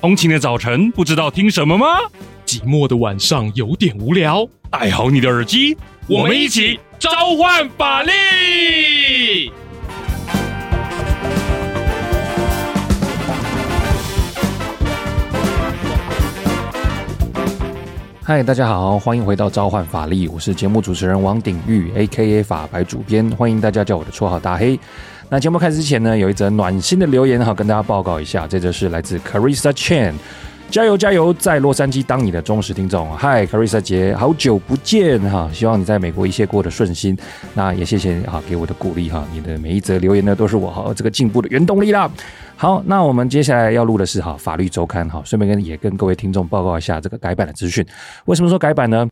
通勤的早晨不知道听什么吗？寂寞的晚上有点无聊，戴好你的耳机，我们一起召唤法力！嗨，大家好，欢迎回到召唤法力，我是节目主持人王鼎玉，A.K.A. 法白主编，欢迎大家叫我的绰号大黑。那节目开始之前呢，有一则暖心的留言哈，跟大家报告一下。这则是来自 Carissa Chan，加油加油，在洛杉矶当你的忠实听众。嗨，Carissa 姐，好久不见哈，希望你在美国一切过得顺心。那也谢谢哈给我的鼓励哈，你的每一则留言呢，都是我哈这个进步的原动力啦。好，那我们接下来要录的是哈法律周刊哈，顺便跟也跟各位听众报告一下这个改版的资讯。为什么说改版呢？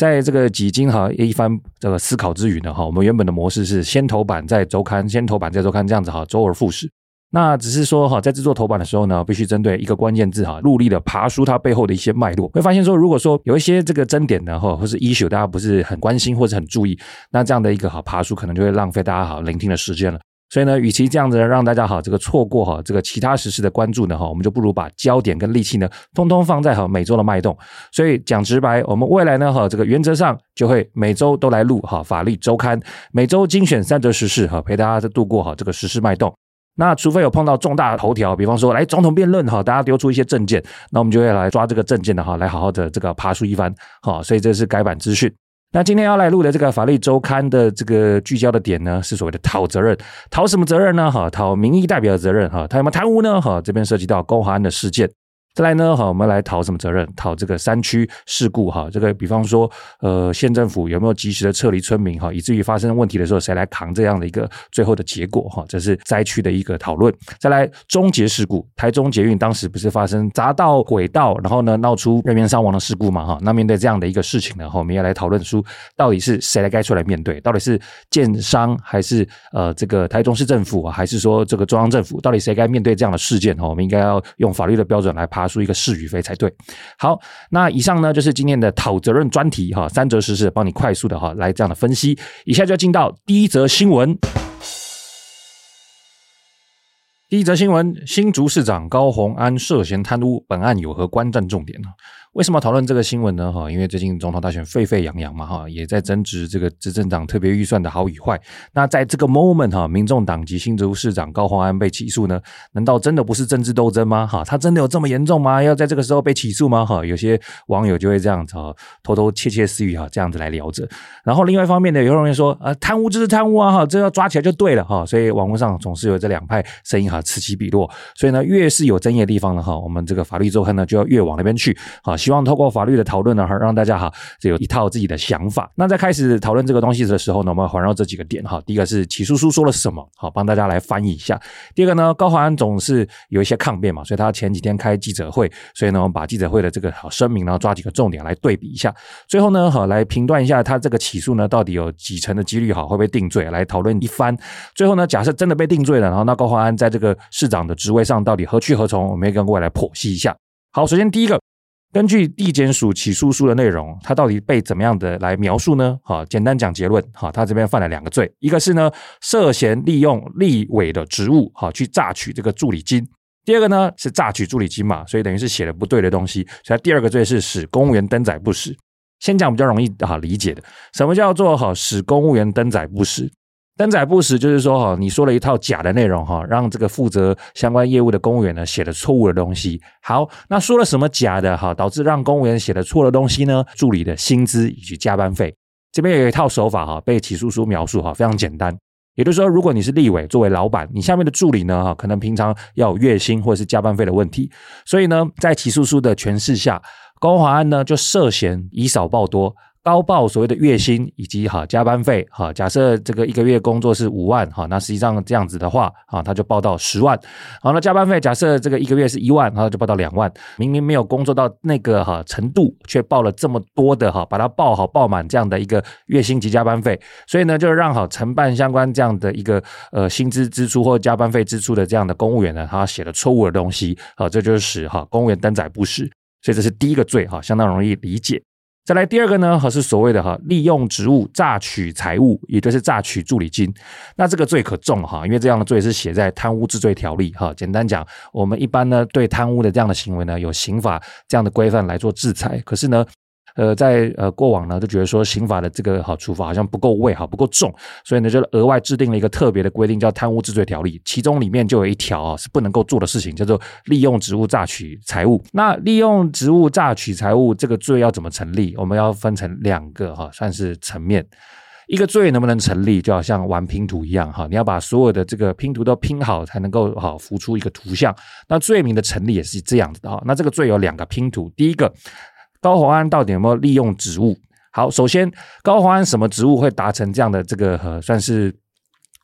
在这个几经哈一番这个思考之余呢，哈，我们原本的模式是先头版再周刊，先头版再周刊这样子哈，周而复始。那只是说哈，在制作头版的时候呢，必须针对一个关键字哈，努力的爬梳它背后的一些脉络。会发现说，如果说有一些这个争点呢，哈，或是 issue 大家不是很关心或者很注意，那这样的一个哈爬梳可能就会浪费大家好聆听的时间了。所以呢，与其这样子让大家哈这个错过哈这个其他时事的关注呢哈，我们就不如把焦点跟力气呢，通通放在哈每周的脉动。所以讲直白，我们未来呢哈这个原则上就会每周都来录哈法律周刊，每周精选三则时事哈，陪大家度过哈这个时事脉动。那除非有碰到重大头条，比方说来总统辩论哈，大家丢出一些证件，那我们就会来抓这个证件的哈，来好好的这个爬梳一番哈。所以这是改版资讯。那今天要来录的这个法律周刊的这个聚焦的点呢，是所谓的讨责任，讨什么责任呢？哈，讨民意代表的责任哈，他有没有贪污呢？哈，这边涉及到高华安的事件。再来呢，好，我们来讨什么责任？讨这个山区事故哈，这个比方说，呃，县政府有没有及时的撤离村民哈，以至于发生问题的时候，谁来扛这样的一个最后的结果哈？这是灾区的一个讨论。再来，中捷事故，台中捷运当时不是发生匝道轨道，然后呢闹出人员伤亡的事故嘛哈？那面对这样的一个事情呢，哈，我们要来讨论出到底是谁来该出来面对？到底是建商还是呃这个台中市政府，还是说这个中央政府？到底谁该面对这样的事件哈？我们应该要用法律的标准来判查出一个是与非才对。好，那以上呢就是今天的讨责任专题哈，三则实事帮你快速的哈来这样的分析。以下就要进到第一则新闻。第一则新闻：新竹市长高鸿安涉嫌贪污，本案有何观战重点呢？为什么讨论这个新闻呢？哈，因为最近总统大选沸沸扬扬嘛，哈，也在争执这个执政党特别预算的好与坏。那在这个 moment 哈，民众党籍新竹市长高虹安被起诉呢？难道真的不是政治斗争吗？哈，他真的有这么严重吗？要在这个时候被起诉吗？哈，有些网友就会这样子，偷偷窃窃私语哈，这样子来聊着。然后另外一方面呢，有人说，呃，贪污就是贪污啊，哈，这要抓起来就对了哈。所以网络上总是有这两派声音哈，此起彼落。所以呢，越是有争议的地方呢，哈，我们这个法律周刊呢就要越往那边去，哈。希望透过法律的讨论呢，哈，让大家哈有一套自己的想法。那在开始讨论这个东西的时候呢，我们环绕这几个点哈。第一个是起诉书说了什么，好，帮大家来翻译一下。第二个呢，高华安总是有一些抗辩嘛，所以他前几天开记者会，所以呢，我们把记者会的这个好声明，呢抓几个重点来对比一下。最后呢，好来评断一下他这个起诉呢，到底有几成的几率好会被定罪，来讨论一番。最后呢，假设真的被定罪了，然后那高华安在这个市长的职位上到底何去何从，我们也跟各位来剖析一下。好，首先第一个。根据地检署起诉书的内容，他到底被怎么样的来描述呢？好，简单讲结论。好，他这边犯了两个罪，一个是呢涉嫌利用立委的职务，好去榨取这个助理金；第二个呢是榨取助理金嘛，所以等于是写了不对的东西。所以第二个罪是使公务员登载不实。先讲比较容易好理解的，什么叫做好使公务员登载不实？登载不实就是说哈，你说了一套假的内容哈，让这个负责相关业务的公务员呢写了错误的东西。好，那说了什么假的哈，导致让公务员写了错的东西呢？助理的薪资以及加班费，这边有一套手法哈，被起诉书描述哈，非常简单。也就是说，如果你是立委，作为老板，你下面的助理呢哈，可能平常要有月薪或者是加班费的问题，所以呢，在起诉书的诠释下，高华安呢就涉嫌以少报多。高报所谓的月薪以及哈加班费哈，假设这个一个月工作是五万哈，那实际上这样子的话啊，他就报到十万。好，那加班费假设这个一个月是一万，然后就报到两万。明明没有工作到那个哈程度，却报了这么多的哈，把它报好报满这样的一个月薪及加班费，所以呢，就让好承办相关这样的一个呃薪资支出或加班费支出的这样的公务员呢，他写了错误的东西，好，这就是使哈公务员登载不实，所以这是第一个罪哈，相当容易理解。再来第二个呢，还是所谓的哈利用职务榨取财物，也就是榨取助理金。那这个罪可重哈，因为这样的罪是写在贪污治罪条例哈。简单讲，我们一般呢对贪污的这样的行为呢，有刑法这样的规范来做制裁。可是呢，呃，在呃过往呢，就觉得说刑法的这个好处罚好像不够位哈，不够重，所以呢就额外制定了一个特别的规定，叫贪污治罪条例。其中里面就有一条啊是不能够做的事情，叫做利用职务诈取财物。那利用职务诈取财物这个罪要怎么成立？我们要分成两个哈，算是层面。一个罪能不能成立，就好像玩拼图一样哈，你要把所有的这个拼图都拼好，才能够好浮出一个图像。那罪名的成立也是这样子的哈。那这个罪有两个拼图，第一个。高虹安到底有没有利用职务？好，首先高虹安什么职务会达成这样的这个算是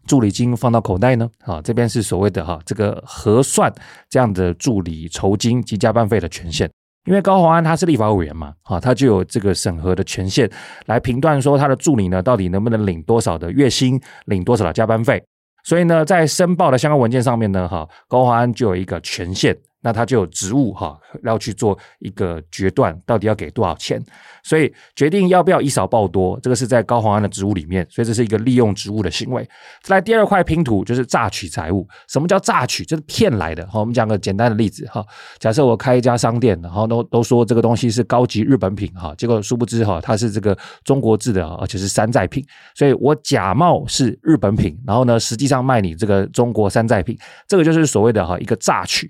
助理金放到口袋呢？啊，这边是所谓的哈这个核算这样的助理酬金及加班费的权限，因为高虹安他是立法委员嘛，啊，他就有这个审核的权限来评断说他的助理呢到底能不能领多少的月薪，领多少的加班费，所以呢在申报的相关文件上面呢，哈高虹安就有一个权限。那他就有职务哈，要去做一个决断，到底要给多少钱，所以决定要不要以少报多，这个是在高虹安的职务里面，所以这是一个利用职务的行为。再来第二块拼图就是诈取财物，什么叫诈取？就是骗来的哈。我们讲个简单的例子哈，假设我开一家商店，然后都都说这个东西是高级日本品哈，结果殊不知哈，它是这个中国制的，而且是山寨品，所以我假冒是日本品，然后呢，实际上卖你这个中国山寨品，这个就是所谓的哈一个诈取。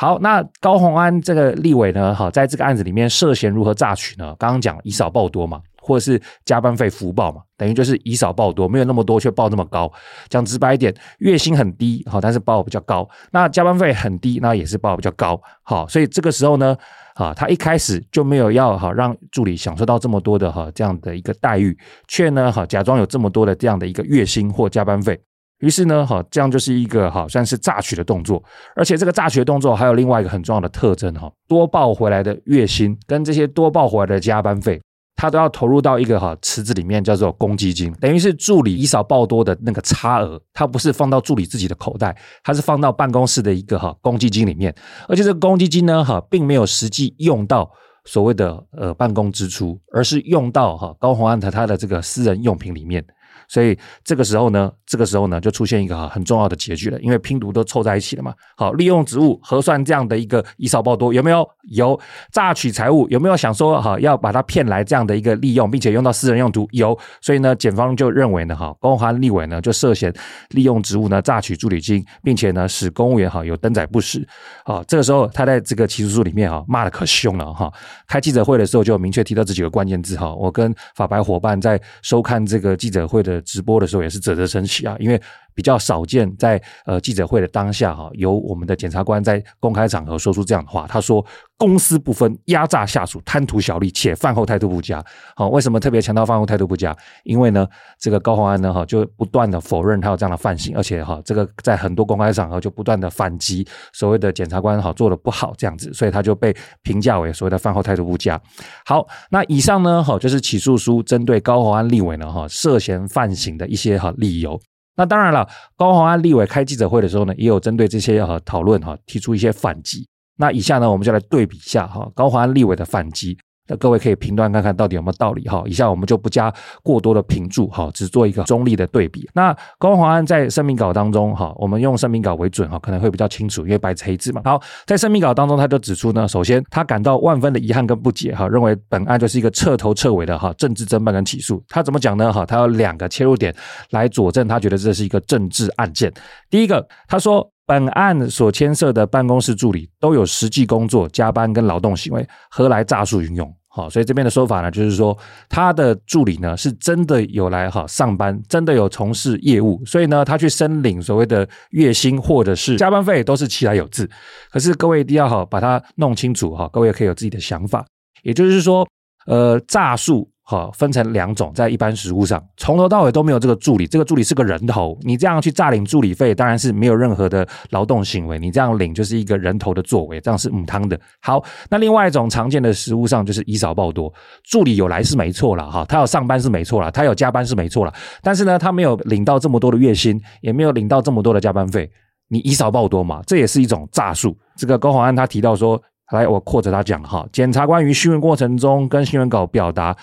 好，那高虹安这个立委呢，哈，在这个案子里面涉嫌如何诈取呢？刚刚讲以少报多嘛，或者是加班费浮报嘛，等于就是以少报多，没有那么多却报那么高。讲直白一点，月薪很低，好，但是报比较高。那加班费很低，那也是报比较高。好，所以这个时候呢，啊，他一开始就没有要哈让助理享受到这么多的哈这样的一个待遇，却呢哈假装有这么多的这样的一个月薪或加班费。于是呢，哈，这样就是一个哈，算是诈取的动作，而且这个诈取的动作还有另外一个很重要的特征哈，多报回来的月薪跟这些多报回来的加班费，它都要投入到一个哈池子里面，叫做公积金，等于是助理以少报多的那个差额，它不是放到助理自己的口袋，它是放到办公室的一个哈公积金里面，而且这个公积金呢，哈，并没有实际用到所谓的呃办公支出，而是用到哈高虹安的他的这个私人用品里面。所以这个时候呢，这个时候呢，就出现一个哈很重要的结局了，因为拼图都凑在一起了嘛。好，利用职务核算这样的一个以少报多，有没有？有榨取财物，有没有想说哈要把他骗来这样的一个利用，并且用到私人用途？有。所以呢，检方就认为呢，哈，高虹安立委呢就涉嫌利用职务呢榨取助理金，并且呢使公务员哈有登载不实。好，这个时候他在这个起诉书里面哈骂的可凶了哈。开记者会的时候就明确提到这几个关键字哈。我跟法白伙伴在收看这个记者会的。直播的时候也是啧啧称奇啊，因为比较少见在呃记者会的当下哈，由我们的检察官在公开场合说出这样的话。他说：“公私不分，压榨下属，贪图小利，且饭后态度不佳。”好，为什么特别强调饭后态度不佳？因为呢，这个高虹安呢哈就不断的否认他有这样的犯行，而且哈这个在很多公开场合就不断的反击所谓的检察官哈做的不好这样子，所以他就被评价为所谓的饭后态度不佳。好，那以上呢哈就是起诉书针对高虹安立委呢哈涉嫌犯行的一些哈理由。那当然了，高华安立委开记者会的时候呢，也有针对这些呃讨论哈提出一些反击。那以下呢，我们就来对比一下哈高华安立委的反击。那各位可以评断看看到底有没有道理哈。以下我们就不加过多的评注哈，只做一个中立的对比。那高华安在声明稿当中哈，我们用声明稿为准哈，可能会比较清楚，因为白纸黑字嘛。好，在声明稿当中，他就指出呢，首先他感到万分的遗憾跟不解哈，认为本案就是一个彻头彻尾的哈政治侦办跟起诉。他怎么讲呢？哈，他有两个切入点来佐证，他觉得这是一个政治案件。第一个，他说本案所牵涉的办公室助理都有实际工作、加班跟劳动行为，何来诈术运用？好，所以这边的说法呢，就是说他的助理呢是真的有来哈上班，真的有从事业务，所以呢，他去申领所谓的月薪或者是加班费都是其来有自。可是各位一定要好把它弄清楚哈，各位可以有自己的想法，也就是说，呃，诈术。好，分成两种，在一般实务上，从头到尾都没有这个助理，这个助理是个人头，你这样去诈领助理费，当然是没有任何的劳动行为，你这样领就是一个人头的作为，这样是母汤的。好，那另外一种常见的实务上就是以少报多，助理有来是没错了哈，他有上班是没错了，他有加班是没错了，但是呢，他没有领到这么多的月薪，也没有领到这么多的加班费，你以少报多嘛，这也是一种诈术。这个高虹安他提到说。来，我扩着他讲哈，检察官于讯问过程中跟新闻稿表达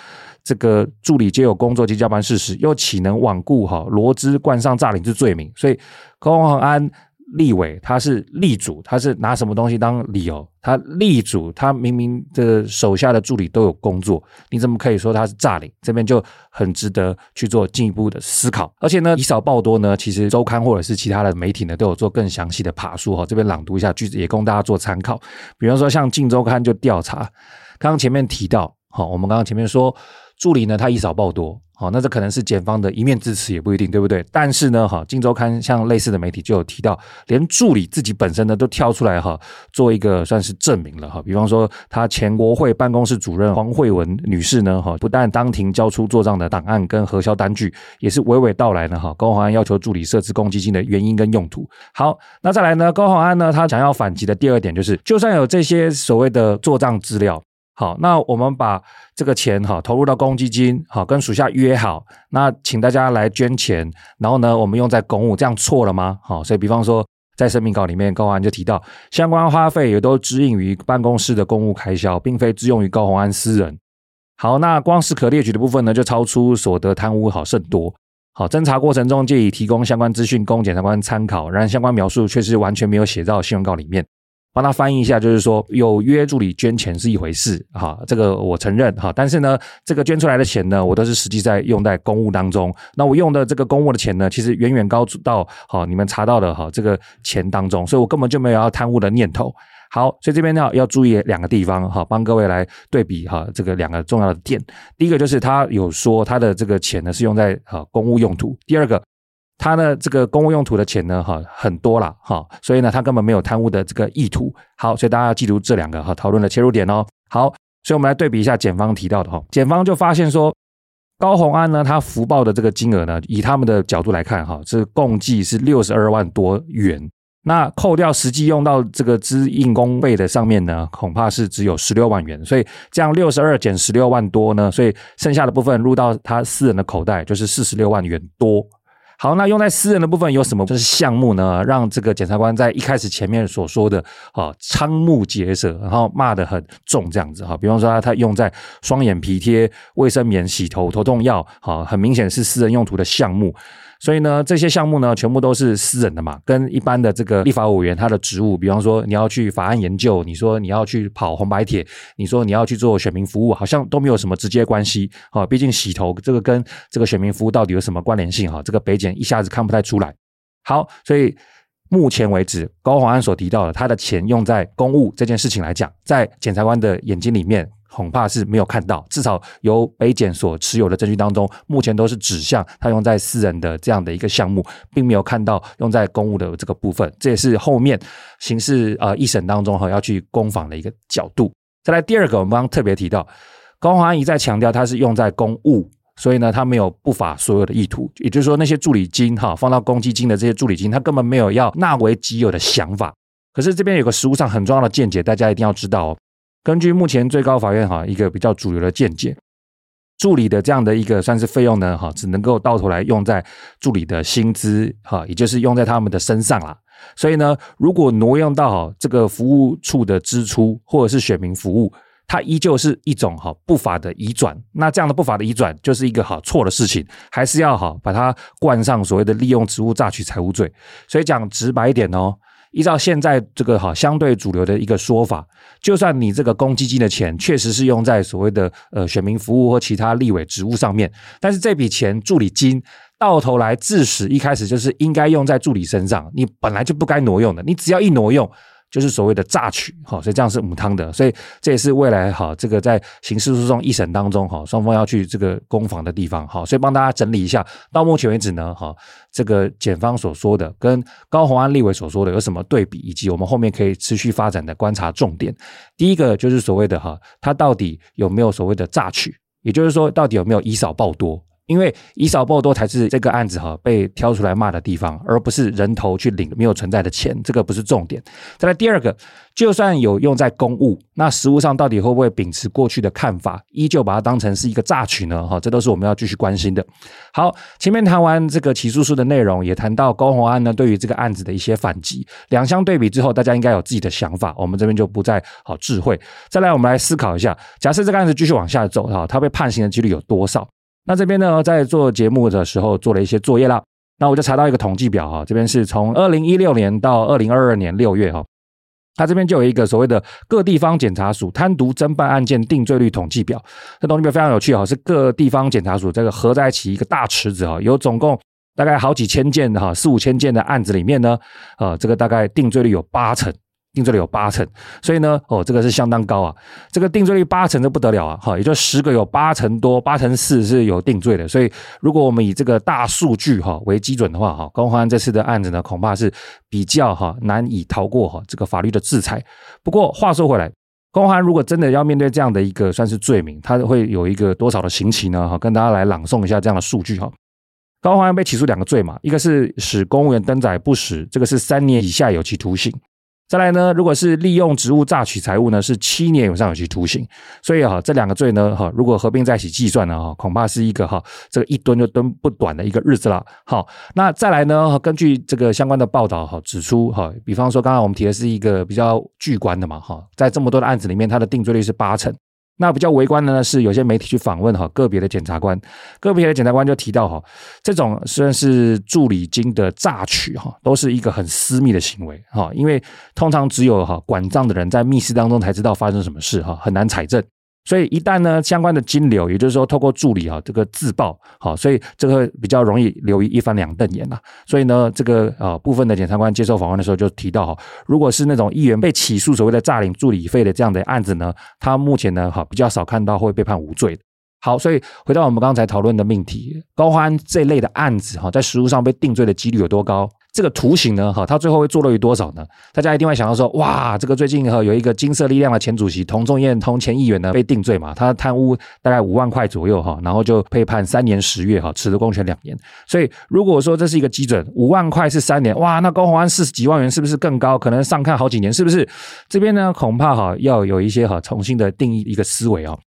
这个助理皆有工作及加班事实，又岂能罔顾哈罗织冠上诈领之罪名？所以高恒安立委他是立主，他是拿什么东西当理由？他立主，他明明的手下的助理都有工作，你怎么可以说他是诈领？这边就很值得去做进一步的思考。而且呢，以少报多呢，其实周刊或者是其他的媒体呢，都有做更详细的爬梳哈。这边朗读一下句子，也供大家做参考。比方说，像《镜周刊》就调查，刚刚前面提到，好，我们刚刚前面说助理呢，他以少报多。好，那这可能是检方的一面之词，也不一定，对不对？但是呢，哈，《金周刊》像类似的媒体就有提到，连助理自己本身呢都跳出来哈，做一个算是证明了哈。比方说，他前国会办公室主任黄慧文女士呢，哈，不但当庭交出做账的档案跟核销单据，也是娓娓道来呢，哈，高虹安要求助理设置公积金的原因跟用途。好，那再来呢，高虹安呢，他想要反击的第二点就是，就算有这些所谓的做账资料。好，那我们把这个钱哈投入到公积金，好，跟属下约好，那请大家来捐钱，然后呢，我们用在公务，这样错了吗？好，所以比方说在声明稿里面，高虹安就提到相关花费也都支应于办公室的公务开销，并非支用于高宏安私人。好，那光是可列举的部分呢，就超出所得贪污好甚多。好，侦查过程中借以提供相关资讯供检察官参考，然相关描述却是完全没有写到新闻稿里面。帮他翻译一下，就是说有约助理捐钱是一回事，哈，这个我承认，哈，但是呢，这个捐出来的钱呢，我都是实际在用在公务当中。那我用的这个公务的钱呢，其实远远高到好你们查到的哈这个钱当中，所以我根本就没有要贪污的念头。好，所以这边呢要注意两个地方，哈，帮各位来对比哈这个两个重要的点。第一个就是他有说他的这个钱呢是用在哈公务用途，第二个。他的这个公务用途的钱呢，哈，很多了，哈，所以呢，他根本没有贪污的这个意图。好，所以大家要记住这两个哈讨论的切入点哦。好，所以我们来对比一下检方提到的哈，检方就发现说，高虹安呢，他福报的这个金额呢，以他们的角度来看，哈，是共计是六十二万多元。那扣掉实际用到这个资应公费的上面呢，恐怕是只有十六万元。所以这样六十二减十六万多呢，所以剩下的部分入到他私人的口袋就是四十六万元多。好，那用在私人的部分有什么就是项目呢？让这个检察官在一开始前面所说的啊，瞠目结舌，然后骂得很重这样子哈。比方说他用在双眼皮贴、卫生棉、洗头、头痛药，好，很明显是私人用途的项目。所以呢，这些项目呢，全部都是私人的嘛，跟一般的这个立法委员他的职务，比方说你要去法案研究，你说你要去跑红白帖，你说你要去做选民服务，好像都没有什么直接关系啊。毕竟洗头这个跟这个选民服务到底有什么关联性哈？这个北检一下子看不太出来。好，所以目前为止，高虹安所提到的他的钱用在公务这件事情来讲，在检察官的眼睛里面。恐怕是没有看到，至少由北检所持有的证据当中，目前都是指向他用在私人的这样的一个项目，并没有看到用在公务的这个部分。这也是后面刑事呃一审当中哈要去攻防的一个角度。再来第二个，我们刚刚特别提到，高华一再强调他是用在公务，所以呢，他没有不法所有的意图，也就是说那些助理金哈放到公积金的这些助理金，他根本没有要纳为己有的想法。可是这边有个实务上很重要的见解，大家一定要知道哦。根据目前最高法院哈一个比较主流的见解，助理的这样的一个算是费用呢哈，只能够到头来用在助理的薪资哈，也就是用在他们的身上啦。所以呢，如果挪用到哈这个服务处的支出或者是选民服务，它依旧是一种哈不法的移转。那这样的不法的移转就是一个哈错的事情，还是要哈把它冠上所谓的利用职务诈取财物罪。所以讲直白一点哦。依照现在这个哈相对主流的一个说法，就算你这个公积金的钱确实是用在所谓的呃选民服务或其他立委职务上面，但是这笔钱助理金到头来致使一开始就是应该用在助理身上，你本来就不该挪用的，你只要一挪用。就是所谓的诈取，哈，所以这样是母汤的，所以这也是未来哈，这个在刑事诉讼一审当中哈，双方要去这个攻防的地方，哈，所以帮大家整理一下，到目前为止呢，哈，这个检方所说的跟高虹安立委所说的有什么对比，以及我们后面可以持续发展的观察重点。第一个就是所谓的哈，他到底有没有所谓的诈取，也就是说，到底有没有以少报多。因为以少报多才是这个案子哈被挑出来骂的地方，而不是人头去领没有存在的钱，这个不是重点。再来第二个，就算有用在公务，那实务上到底会不会秉持过去的看法，依旧把它当成是一个诈取呢？哈，这都是我们要继续关心的。好，前面谈完这个起诉书的内容，也谈到高虹安呢对于这个案子的一些反击，两相对比之后，大家应该有自己的想法，我们这边就不再好智慧。再来，我们来思考一下，假设这个案子继续往下走哈，他被判刑的几率有多少？那这边呢，在做节目的时候做了一些作业啦。那我就查到一个统计表哈，这边是从二零一六年到二零二二年六月哈，它这边就有一个所谓的各地方检察署贪渎侦办案件定罪率统计表。这统计表非常有趣哈，是各地方检察署这个合在一起一个大池子哈，有总共大概好几千件哈，四五千件的案子里面呢，呃，这个大概定罪率有八成。定罪率有八成，所以呢，哦，这个是相当高啊。这个定罪率八成都不得了啊，哈，也就十个有八成多，八成四是有定罪的。所以，如果我们以这个大数据哈为基准的话，哈，高欢这次的案子呢，恐怕是比较哈难以逃过哈这个法律的制裁。不过话说回来，高虹安如果真的要面对这样的一个算是罪名，他会有一个多少的刑期呢？哈，跟大家来朗诵一下这样的数据哈。高虹安被起诉两个罪嘛，一个是使公务员登载不实，这个是三年以下有期徒刑。再来呢，如果是利用职务诈取财物呢，是七年以上有期徒刑。所以哈，这两个罪呢，哈，如果合并在一起计算呢，哈，恐怕是一个哈，这个一蹲就蹲不短的一个日子了。好，那再来呢，根据这个相关的报道哈，指出哈，比方说刚刚我们提的是一个比较巨观的嘛，哈，在这么多的案子里面，它的定罪率是八成。那比较围观的呢，是有些媒体去访问哈个别的检察官，个别的检察官就提到哈，这种虽然是助理金的榨取哈，都是一个很私密的行为哈，因为通常只有哈管账的人在密室当中才知道发生什么事哈，很难采证。所以一旦呢，相关的金流，也就是说透过助理啊这个自曝，好，所以这个比较容易流于一翻两瞪眼呐。所以呢，这个啊部分的检察官接受访问的时候就提到哈，如果是那种议员被起诉所谓的诈领助理费的这样的案子呢，他目前呢哈比较少看到会被判无罪。好，所以回到我们刚才讨论的命题，高欢这类的案子哈，在实务上被定罪的几率有多高？这个图形呢，哈，它最后会坐落于多少呢？大家一定会想到说，哇，这个最近哈有一个金色力量的前主席童仲彦同前议员呢被定罪嘛，他贪污大概五万块左右哈，然后就被判三年十月哈，褫夺公权两年。所以如果说这是一个基准，五万块是三年，哇，那高虹安四十几万元是不是更高？可能上看好几年，是不是？这边呢，恐怕哈要有一些哈重新的定义一个思维啊。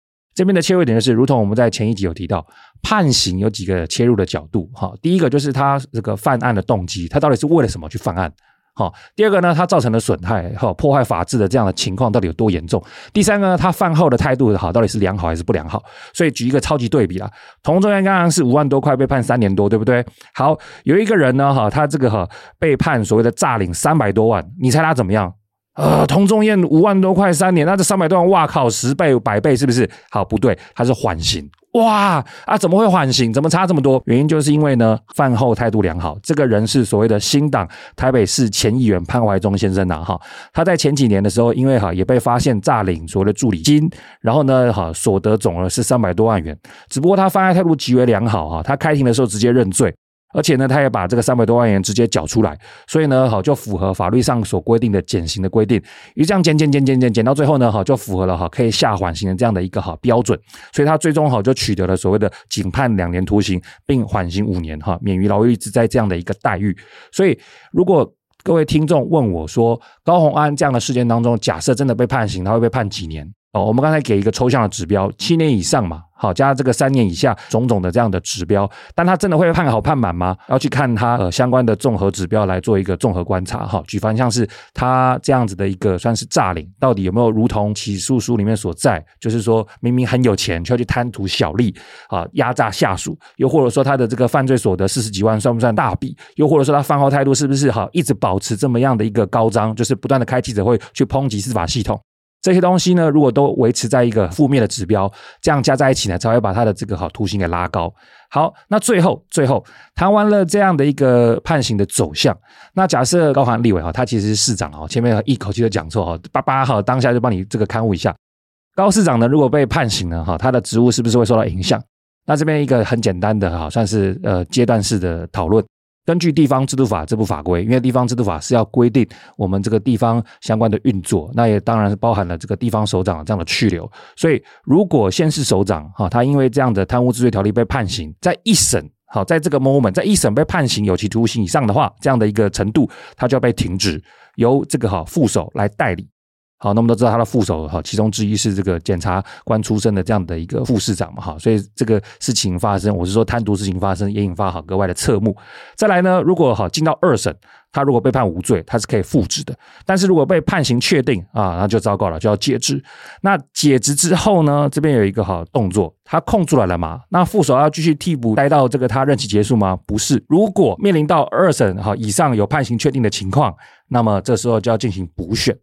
这边的切入点就是，如同我们在前一集有提到，判刑有几个切入的角度哈。第一个就是他这个犯案的动机，他到底是为了什么去犯案？好，第二个呢，他造成的损害哈，破坏法治的这样的情况到底有多严重？第三个呢，他犯后的态度好，到底是良好还是不良好？所以举一个超级对比啦，同中央刚刚是五万多块被判三年多，对不对？好，有一个人呢哈，他这个哈被判所谓的诈领三百多万，你猜他怎么样？呃，童仲彦五万多块三年，那这三百多万，哇靠，十倍百倍是不是？好，不对，他是缓刑。哇啊，怎么会缓刑？怎么差这么多？原因就是因为呢，饭后态度良好。这个人是所谓的新党台北市前议员潘怀忠先生呐，哈，他在前几年的时候，因为哈也被发现诈领所谓的助理金，然后呢，哈所得总额是三百多万元，只不过他犯案态度极为良好，哈，他开庭的时候直接认罪。而且呢，他也把这个三百多万元直接缴出来，所以呢，好就符合法律上所规定的减刑的规定。于这样减减减减减减到最后呢，好就符合了哈可以下缓刑的这样的一个哈标准。所以他最终好就取得了所谓的仅判两年徒刑，并缓刑五年哈，免于牢狱之灾这样的一个待遇。所以如果各位听众问我说，高洪安这样的事件当中，假设真的被判刑，他会被判几年？哦，我们刚才给一个抽象的指标，七年以上嘛，好，加这个三年以下种种的这样的指标，但他真的会判好判满吗？要去看他呃相关的综合指标来做一个综合观察哈。举凡像是他这样子的一个算是诈领，到底有没有如同起诉书里面所在，就是说明明很有钱，却要去贪图小利啊，压榨下属，又或者说他的这个犯罪所得四十几万算不算大笔？又或者说他犯后态度是不是好一直保持这么样的一个高张，就是不断的开记者会去抨击司法系统？这些东西呢，如果都维持在一个负面的指标，这样加在一起呢，才会把他的这个好图形给拉高。好，那最后最后谈完了这样的一个判刑的走向，那假设高虹安立委哈，他其实是市长哈，前面一口气都讲错哈，八八号当下就帮你这个勘误一下。高市长呢，如果被判刑了哈，他的职务是不是会受到影响？那这边一个很简单的哈，算是呃阶段式的讨论。根据地方制度法这部法规，因为地方制度法是要规定我们这个地方相关的运作，那也当然是包含了这个地方首长这样的去留。所以，如果县市首长哈，他因为这样的贪污治罪条例被判刑，在一审好，在这个 moment，在一审被判刑有期徒刑以上的话，这样的一个程度，他就要被停职，由这个哈副手来代理。好，那我们都知道他的副手哈，其中之一是这个检察官出身的这样的一个副市长嘛，哈，所以这个事情发生，我是说贪渎事情发生，也引发好格外的侧目。再来呢，如果哈进到二审。他如果被判无罪，他是可以复职的。但是如果被判刑确定啊，那就糟糕了，就要解职。那解职之后呢，这边有一个好动作，他空出来了嘛？那副手要继续替补待到这个他任期结束吗？不是。如果面临到二审哈以上有判刑确定的情况，那么这时候就要进行补选。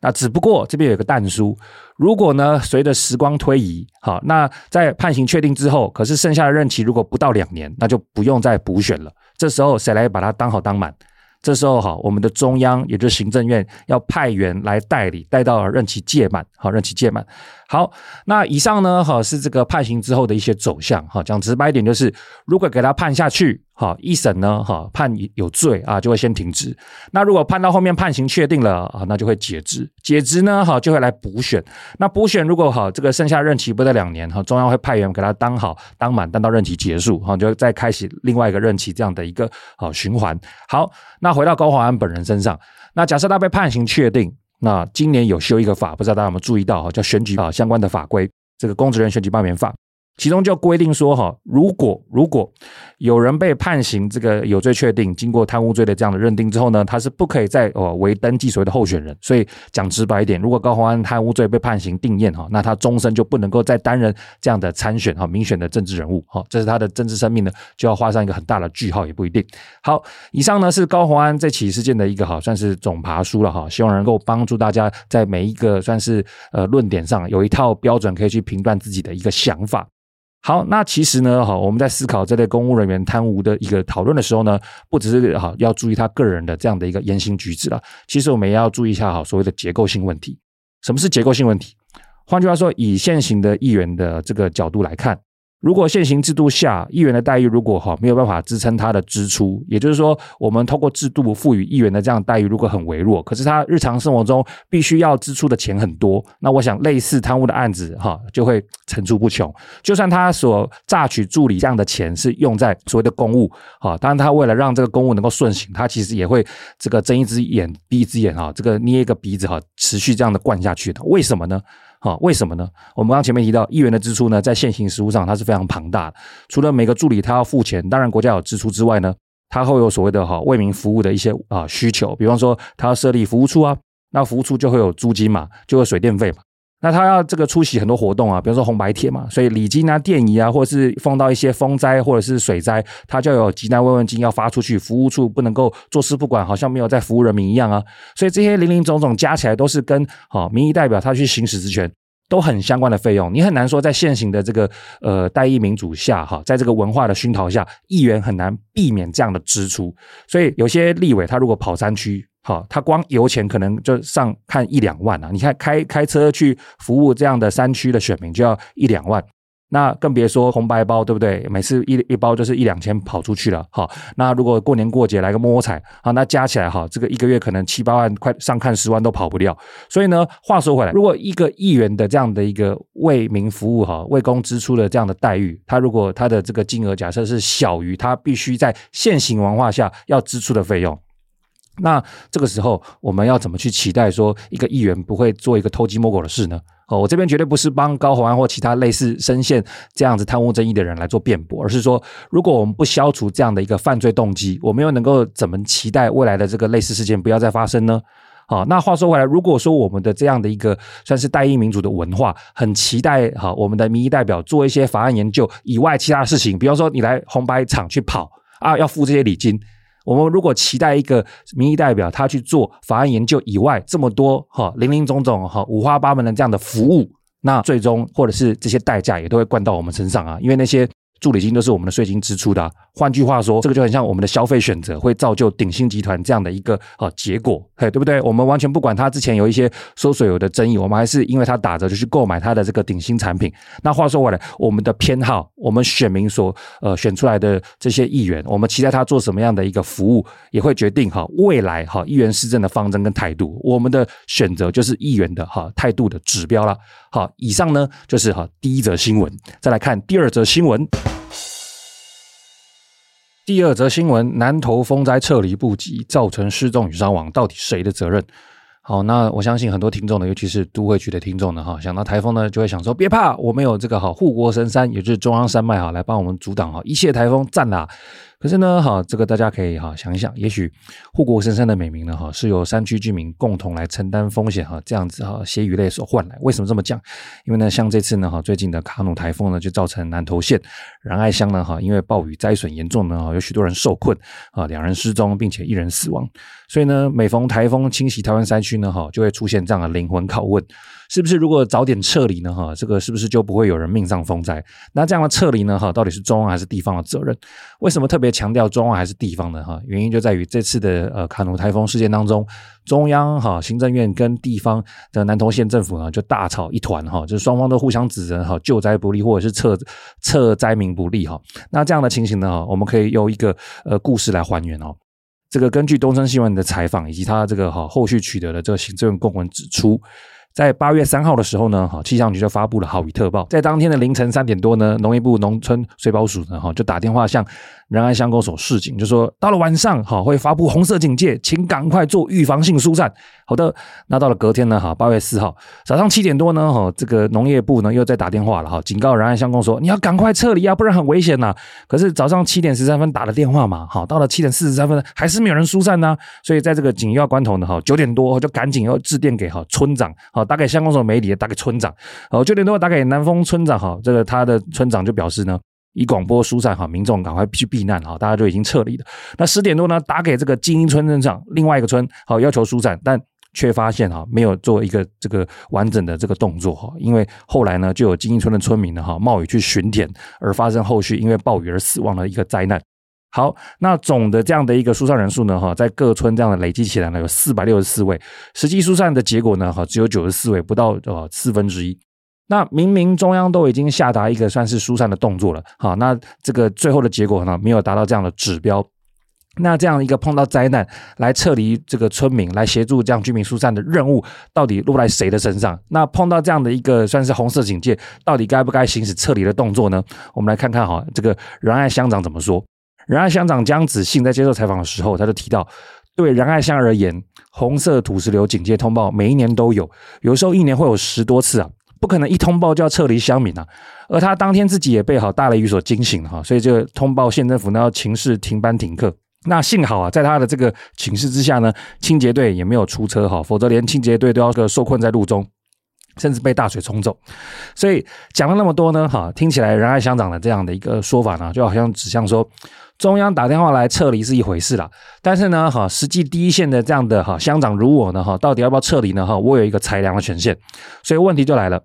那只不过这边有个但书，如果呢随着时光推移，好，那在判刑确定之后，可是剩下的任期如果不到两年，那就不用再补选了。这时候谁来把它当好当满？这时候哈，我们的中央也就是行政院要派员来代理，待到任期届满，好，任期届满。好，那以上呢，哈是这个判刑之后的一些走向，哈，讲直白一点就是，如果给他判下去。哈，一审呢，哈判有罪啊，就会先停职。那如果判到后面判刑确定了啊，那就会解职。解职呢，哈就会来补选。那补选如果好，这个剩下任期不到两年，哈，中央会派员给他当好当满，当到任期结束，哈，就再开始另外一个任期这样的一个好循环。好，那回到高华安本人身上，那假设他被判刑确定，那今年有修一个法，不知道大家有没有注意到哈，叫选举啊相关的法规，这个公职人选举罢免法。其中就规定说，哈，如果如果有人被判刑这个有罪确定，经过贪污罪的这样的认定之后呢，他是不可以再哦为登记所谓的候选人。所以讲直白一点，如果高虹安贪污罪被判刑定验哈，那他终身就不能够再担任这样的参选哈民选的政治人物哈，这是他的政治生命呢就要画上一个很大的句号，也不一定。好，以上呢是高虹安这起事件的一个哈算是总爬书了哈，希望能够帮助大家在每一个算是呃论点上有一套标准可以去评断自己的一个想法。好，那其实呢，哈，我们在思考这类公务人员贪污的一个讨论的时候呢，不只是哈要注意他个人的这样的一个言行举止了，其实我们也要注意一下哈所谓的结构性问题。什么是结构性问题？换句话说，以现行的议员的这个角度来看。如果现行制度下，议员的待遇如果哈没有办法支撑他的支出，也就是说，我们通过制度赋予议员的这样待遇如果很微弱，可是他日常生活中必须要支出的钱很多，那我想类似贪污的案子哈就会层出不穷。就算他所榨取助理这样的钱是用在所谓的公务哈，当然他为了让这个公务能够顺行，他其实也会这个睁一只眼闭一只眼哈，这个捏一个鼻子哈，持续这样的灌下去的。为什么呢？啊，为什么呢？我们刚前面提到，议员的支出呢，在现行实务上它是非常庞大的。除了每个助理他要付钱，当然国家有支出之外呢，他会有所谓的哈为民服务的一些啊需求，比方说他要设立服务处啊，那服务处就会有租金嘛，就会水电费嘛。那他要这个出席很多活动啊，比如说红白帖嘛，所以礼金啊、奠仪啊，或者是碰到一些风灾或者是水灾，他就有急难慰问金要发出去，服务处不能够坐视不管，好像没有在服务人民一样啊。所以这些林林总总加起来都是跟好民意代表他去行使职权都很相关的费用。你很难说在现行的这个呃代议民主下哈，在这个文化的熏陶下，议员很难避免这样的支出。所以有些立委他如果跑山区。好，他光油钱可能就上看一两万啊！你看开开车去服务这样的山区的选民就要一两万，那更别说红白包，对不对？每次一一包就是一两千跑出去了。好，那如果过年过节来个摸摸彩，好，那加起来哈，这个一个月可能七八万，快上看十万都跑不掉。所以呢，话说回来，如果一个议员的这样的一个为民服务哈、为公支出的这样的待遇，他如果他的这个金额假设是小于他必须在现行文化下要支出的费用。那这个时候，我们要怎么去期待说一个议员不会做一个偷鸡摸狗的事呢？哦，我这边绝对不是帮高虹安或其他类似深陷这样子贪污争议的人来做辩驳，而是说，如果我们不消除这样的一个犯罪动机，我们又能够怎么期待未来的这个类似事件不要再发生呢？好，那话说回来，如果说我们的这样的一个算是代议民主的文化，很期待哈，我们的民意代表做一些法案研究以外其他的事情，比方说你来红白场去跑啊，要付这些礼金。我们如果期待一个民意代表他去做法案研究以外这么多哈零零总总哈五花八门的这样的服务，那最终或者是这些代价也都会灌到我们身上啊，因为那些助理金都是我们的税金支出的、换句话说，这个就很像我们的消费选择会造就鼎新集团这样的一个啊结果，嘿，对不对？我们完全不管他之前有一些收税有的争议，我们还是因为他打折就去购买他的这个鼎新产品。那话说回来，我们的偏好，我们选民所呃选出来的这些议员，我们期待他做什么样的一个服务，也会决定哈未来哈议员施政的方针跟态度。我们的选择就是议员的哈态度的指标了。好，以上呢就是哈第一则新闻，再来看第二则新闻。第二则新闻：南投风灾撤离不及，造成失踪与伤亡，到底谁的责任？好，那我相信很多听众呢，尤其是都会区的听众呢，哈，想到台风呢，就会想说：别怕，我们有这个哈护国神山，也就是中央山脉哈，来帮我们阻挡哈一切台风，赞啦！可是呢，哈，这个大家可以哈想一想，也许护国神山的美名呢，哈，是由山区居民共同来承担风险哈，这样子哈，血与泪所换来。为什么这么讲？因为呢，像这次呢，哈，最近的卡努台风呢，就造成南投县仁爱乡呢，哈，因为暴雨灾损严重呢，哈，有许多人受困啊，两人失踪，并且一人死亡。所以呢，每逢台风侵袭台湾山区呢，哈，就会出现这样的灵魂拷问。是不是如果早点撤离呢？哈，这个是不是就不会有人命丧风灾？那这样的撤离呢？哈，到底是中央还是地方的责任？为什么特别强调中央还是地方呢？哈，原因就在于这次的呃卡努台风事件当中，中央哈行政院跟地方的南投县政府呢就大吵一团哈，就是双方都互相指责哈救灾不力或者是撤撤灾民不力哈。那这样的情形呢？哈，我们可以用一个呃故事来还原哦。这个根据东森新闻的采访以及他这个哈后续取得的这个行政公文指出。在八月三号的时候呢，哈气象局就发布了好雨特报。在当天的凌晨三点多呢，农业部农村水保署呢，哈就打电话向仁爱乡公所示警，就说到了晚上，哈会发布红色警戒，请赶快做预防性疏散。好的，那到了隔天呢，哈八月四号早上七点多呢，哈这个农业部呢又在打电话了，哈警告仁爱乡公所，你要赶快撤离啊，不然很危险呐。可是早上七点十三分打的电话嘛，哈到了七点四十三分还是没有人疏散呢，所以在这个紧要关头呢，哈九点多就赶紧要致电给哈村长，好。打给乡公所媒体，打给村长，哦，九点多打给南丰村长，哈，这个他的村长就表示呢，以广播疏散，哈，民众赶快去避难，哈，大家就已经撤离了。那十点多呢，打给这个金英村镇长，另外一个村，好，要求疏散，但却发现哈，没有做一个这个完整的这个动作，哈，因为后来呢，就有金英村的村民呢，哈，冒雨去巡田，而发生后续因为暴雨而死亡的一个灾难。好，那总的这样的一个疏散人数呢，哈，在各村这样的累积起来呢，有四百六十四位，实际疏散的结果呢，哈，只有九十四位，不到呃四分之一。那明明中央都已经下达一个算是疏散的动作了，好，那这个最后的结果呢，没有达到这样的指标。那这样一个碰到灾难来撤离这个村民，来协助这样居民疏散的任务，到底落在谁的身上？那碰到这样的一个算是红色警戒，到底该不该行使撤离的动作呢？我们来看看哈，这个仁爱乡长怎么说。仁爱乡长江子信在接受采访的时候，他就提到，对仁爱乡而言，红色土石流警戒通报每一年都有，有时候一年会有十多次啊，不可能一通报就要撤离乡民啊。而他当天自己也被好大雷雨所惊醒了哈，所以就通报县政府呢要请示停班停课。那幸好啊，在他的这个请示之下呢，清洁队也没有出车哈，否则连清洁队都要个受困在路中。甚至被大水冲走，所以讲了那么多呢，哈，听起来仁爱乡长的这样的一个说法呢，就好像指向说中央打电话来撤离是一回事啦，但是呢，哈，实际第一线的这样的哈乡长如我呢，哈，到底要不要撤离呢？哈，我有一个裁量的权限，所以问题就来了，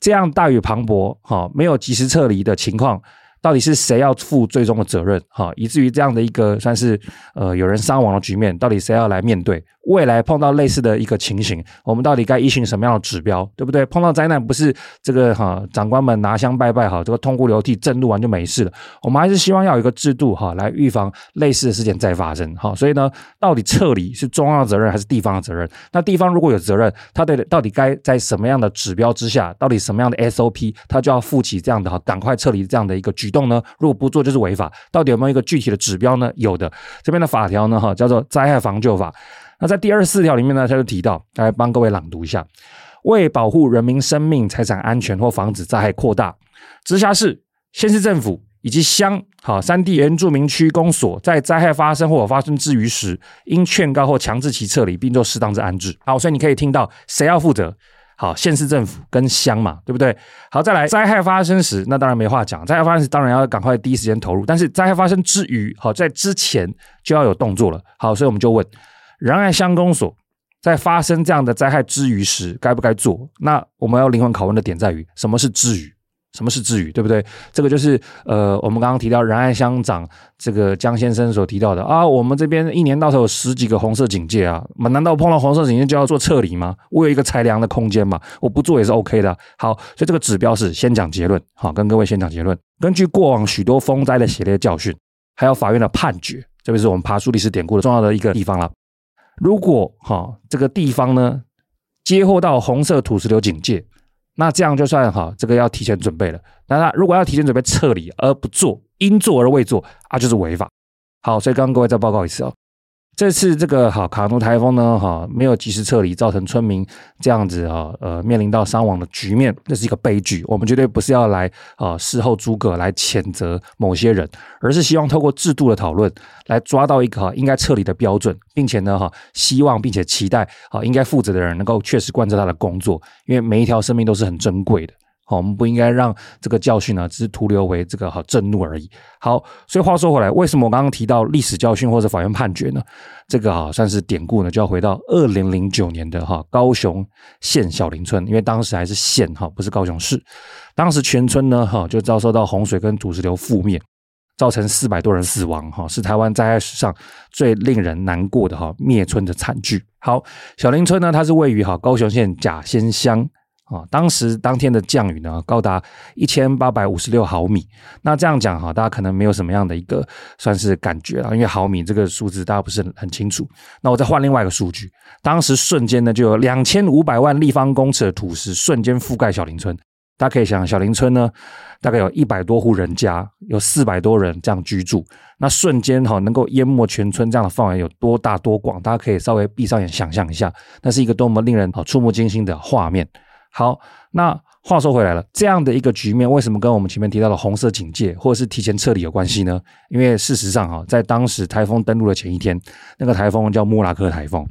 这样大雨磅礴，哈，没有及时撤离的情况。到底是谁要负最终的责任？哈，以至于这样的一个算是呃有人伤亡的局面，到底谁要来面对？未来碰到类似的一个情形，我们到底该依循什么样的指标？对不对？碰到灾难不是这个哈长官们拿香拜拜哈，这个痛哭流涕震怒完就没事了。我们还是希望要有一个制度哈，来预防类似的事件再发生。哈，所以呢，到底撤离是中央的责任还是地方的责任？那地方如果有责任，他对到底该在什么样的指标之下，到底什么样的 SOP，他就要负起这样的哈赶快撤离这样的一个局举动。呢？如果不做就是违法。到底有没有一个具体的指标呢？有的，这边的法条呢，哈，叫做灾害防救法。那在第二十四条里面呢，他就提到，来帮各位朗读一下：为保护人民生命财产安全或防止灾害扩大，直辖市、县市政府以及乡、好山地原住民区公所，在灾害发生或发生之余时，应劝告或强制其撤离，并做适当之安置。好，所以你可以听到谁要负责？好，县市政府跟乡嘛，对不对？好，再来灾害发生时，那当然没话讲。灾害发生时，当然要赶快第一时间投入。但是灾害发生之余，好，在之前就要有动作了。好，所以我们就问仁爱乡公所，在发生这样的灾害之余时，该不该做？那我们要灵魂拷问的点在于，什么是之余？什么是治语，对不对？这个就是呃，我们刚刚提到仁爱乡长这个江先生所提到的啊，我们这边一年到头有十几个红色警戒啊，难道碰到红色警戒就要做撤离吗？我有一个裁量的空间嘛，我不做也是 OK 的。好，所以这个指标是先讲结论，好，跟各位先讲结论。根据过往许多风灾的血泪教训，还有法院的判决，这边是我们爬梳历史典故的重要的一个地方了。如果哈这个地方呢接获到红色土石流警戒，那这样就算哈，这个要提前准备了。那他如果要提前准备撤离而不做，因做而未做啊，就是违法。好，所以刚刚各位再报告一次哦。这次这个哈卡努台风呢哈没有及时撤离，造成村民这样子啊呃面临到伤亡的局面，这是一个悲剧。我们绝对不是要来啊事后诸葛来谴责某些人，而是希望透过制度的讨论来抓到一个哈应该撤离的标准，并且呢哈希望并且期待啊应该负责的人能够确实贯彻他的工作，因为每一条生命都是很珍贵的。好，我们不应该让这个教训呢，只是徒留为这个好震怒而已。好，所以话说回来，为什么我刚刚提到历史教训或者法院判决呢？这个啊算是典故呢，就要回到二零零九年的哈高雄县小林村，因为当时还是县哈，不是高雄市。当时全村呢哈就遭受到洪水跟土石流覆灭，造成四百多人死亡哈，是台湾灾害史上最令人难过的哈灭村的惨剧。好，小林村呢，它是位于哈高雄县甲仙乡。啊，当时当天的降雨呢，高达一千八百五十六毫米。那这样讲哈，大家可能没有什么样的一个算是感觉啊，因为毫米这个数字大家不是很清楚。那我再换另外一个数据，当时瞬间呢，就有两千五百万立方公尺的土石瞬间覆盖小林村。大家可以想，小林村呢，大概有一百多户人家，有四百多人这样居住。那瞬间哈，能够淹没全村这样的范围有多大多广？大家可以稍微闭上眼想象一下，那是一个多么令人好触目惊心的画面。好，那话说回来了，这样的一个局面，为什么跟我们前面提到的红色警戒或者是提前撤离有关系呢？因为事实上，哈，在当时台风登陆的前一天，那个台风叫莫拉克台风，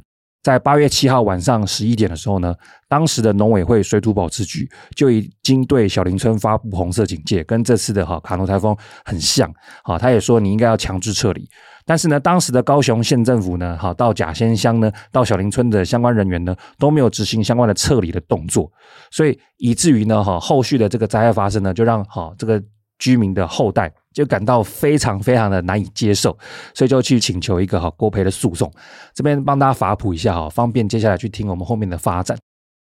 在八月七号晚上十一点的时候呢，当时的农委会水土保持局就已经对小林村发布红色警戒，跟这次的哈卡努台风很像，哈，他也说你应该要强制撤离。但是呢，当时的高雄县政府呢，哈到甲仙乡呢，到小林村的相关人员呢，都没有执行相关的撤离的动作，所以以至于呢，哈后续的这个灾害发生呢，就让哈这个居民的后代就感到非常非常的难以接受，所以就去请求一个哈国赔的诉讼。这边帮大家法普一下哈，方便接下来去听我们后面的发展。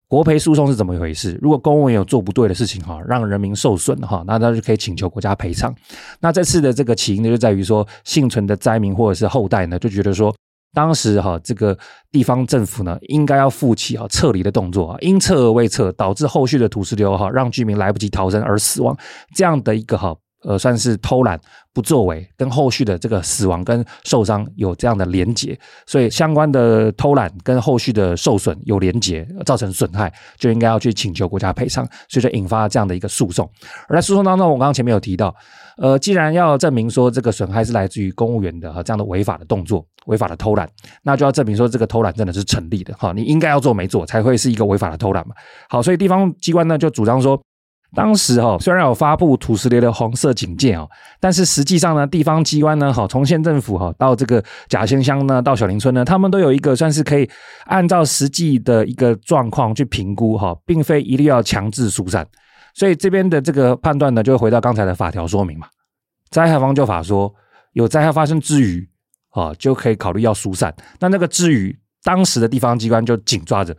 国赔诉讼是怎么一回事？如果公务员有做不对的事情哈，让人民受损哈，那他就可以请求国家赔偿。那这次的这个起因呢，就在于说幸存的灾民或者是后代呢，就觉得说当时哈这个地方政府呢，应该要负起啊撤离的动作啊，因撤而未撤，导致后续的土石流哈，让居民来不及逃生而死亡，这样的一个哈。呃，算是偷懒不作为，跟后续的这个死亡跟受伤有这样的连结，所以相关的偷懒跟后续的受损有连结，造成损害，就应该要去请求国家赔偿，所以就引发这样的一个诉讼。而在诉讼当中，我刚刚前面有提到，呃，既然要证明说这个损害是来自于公务员的哈这样的违法的动作、违法的偷懒，那就要证明说这个偷懒真的是成立的哈，你应该要做没做才会是一个违法的偷懒嘛。好，所以地方机关呢就主张说。当时哈，虽然有发布土石流的红色警戒哦，但是实际上呢，地方机关呢，哈，从县政府哈到这个甲仙乡呢，到小林村呢，他们都有一个算是可以按照实际的一个状况去评估哈，并非一定要强制疏散。所以这边的这个判断呢，就会回到刚才的法条说明嘛。灾害防救法说，有灾害发生之余啊，就可以考虑要疏散。那那个之余，当时的地方机关就紧抓着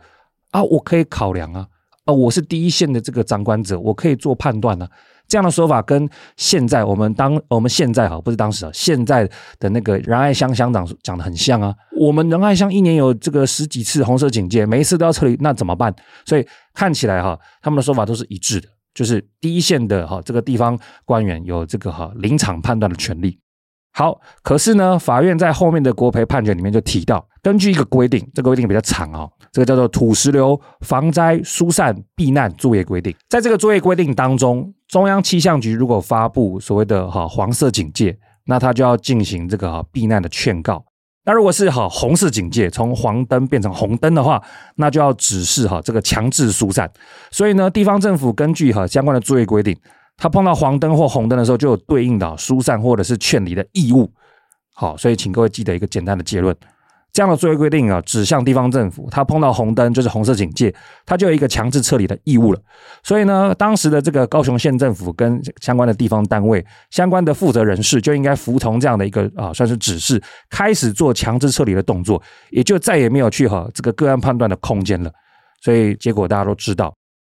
啊，我可以考量啊。啊，我是第一线的这个长官者，我可以做判断呢、这样的说法跟现在我们当我们现在哈，不是当时啊，现在的那个仁爱乡乡长讲的很像啊。我们仁爱乡一年有这个十几次红色警戒，每一次都要撤离，那怎么办？所以看起来哈，他们的说法都是一致的，就是第一线的哈这个地方官员有这个哈临场判断的权利。好，可是呢，法院在后面的国赔判决里面就提到，根据一个规定，这个规定比较长哦，这个叫做《土石流防灾疏散避难作业规定》。在这个作业规定当中，中央气象局如果发布所谓的哈黄色警戒，那他就要进行这个哈避难的劝告；那如果是哈红色警戒，从黄灯变成红灯的话，那就要指示哈这个强制疏散。所以呢，地方政府根据哈相关的作业规定。他碰到黄灯或红灯的时候，就有对应的疏散或者是劝离的义务。好，所以请各位记得一个简单的结论：这样的作为规定啊，指向地方政府，他碰到红灯就是红色警戒，他就有一个强制撤离的义务了。所以呢，当时的这个高雄县政府跟相关的地方单位、相关的负责人士就应该服从这样的一个啊，算是指示，开始做强制撤离的动作，也就再也没有去哈这个个案判断的空间了。所以结果大家都知道。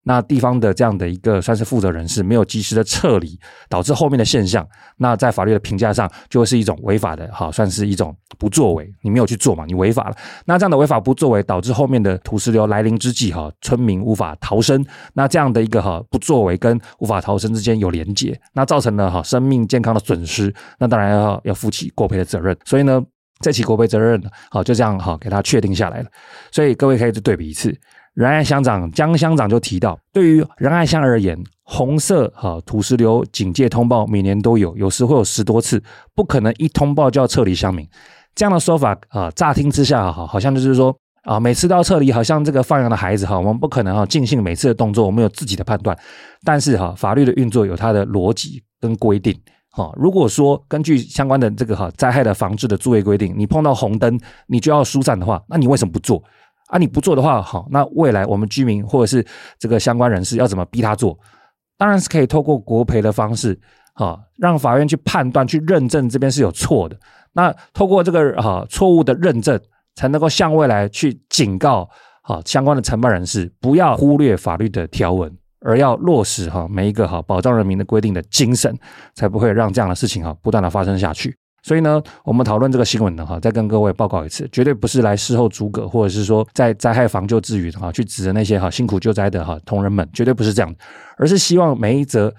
那地方的这样的一个算是负责人士没有及时的撤离，导致后面的现象。那在法律的评价上，就会是一种违法的，哈，算是一种不作为。你没有去做嘛，你违法了。那这样的违法不作为，导致后面的土石流来临之际，哈，村民无法逃生。那这样的一个哈不作为跟无法逃生之间有连结，那造成了哈生命健康的损失。那当然要要负起国赔的责任。所以呢，这起国赔责任，好就这样哈给他确定下来了。所以各位可以去对比一次。仁爱乡长江乡长就提到，对于仁爱乡而言，红色哈土石流警戒通报每年都有，有时会有十多次，不可能一通报就要撤离乡民。这样的说法啊，乍听之下哈，好像就是说啊，每次都要撤离，好像这个放羊的孩子哈，我们不可能哈尽信每次的动作，我们有自己的判断。但是哈，法律的运作有它的逻辑跟规定哈。如果说根据相关的这个哈灾害的防治的作业规定，你碰到红灯你就要疏散的话，那你为什么不做？啊，你不做的话，好，那未来我们居民或者是这个相关人士要怎么逼他做？当然是可以透过国赔的方式，哈，让法院去判断、去认证这边是有错的。那透过这个哈错误的认证，才能够向未来去警告哈相关的承办人士，不要忽略法律的条文，而要落实哈每一个哈保障人民的规定的精神，才不会让这样的事情哈不断的发生下去。所以呢，我们讨论这个新闻呢，哈，再跟各位报告一次，绝对不是来事后诸葛，或者是说在灾害防救之余哈，去指责那些哈辛苦救灾的哈同仁们，绝对不是这样，而是希望每一则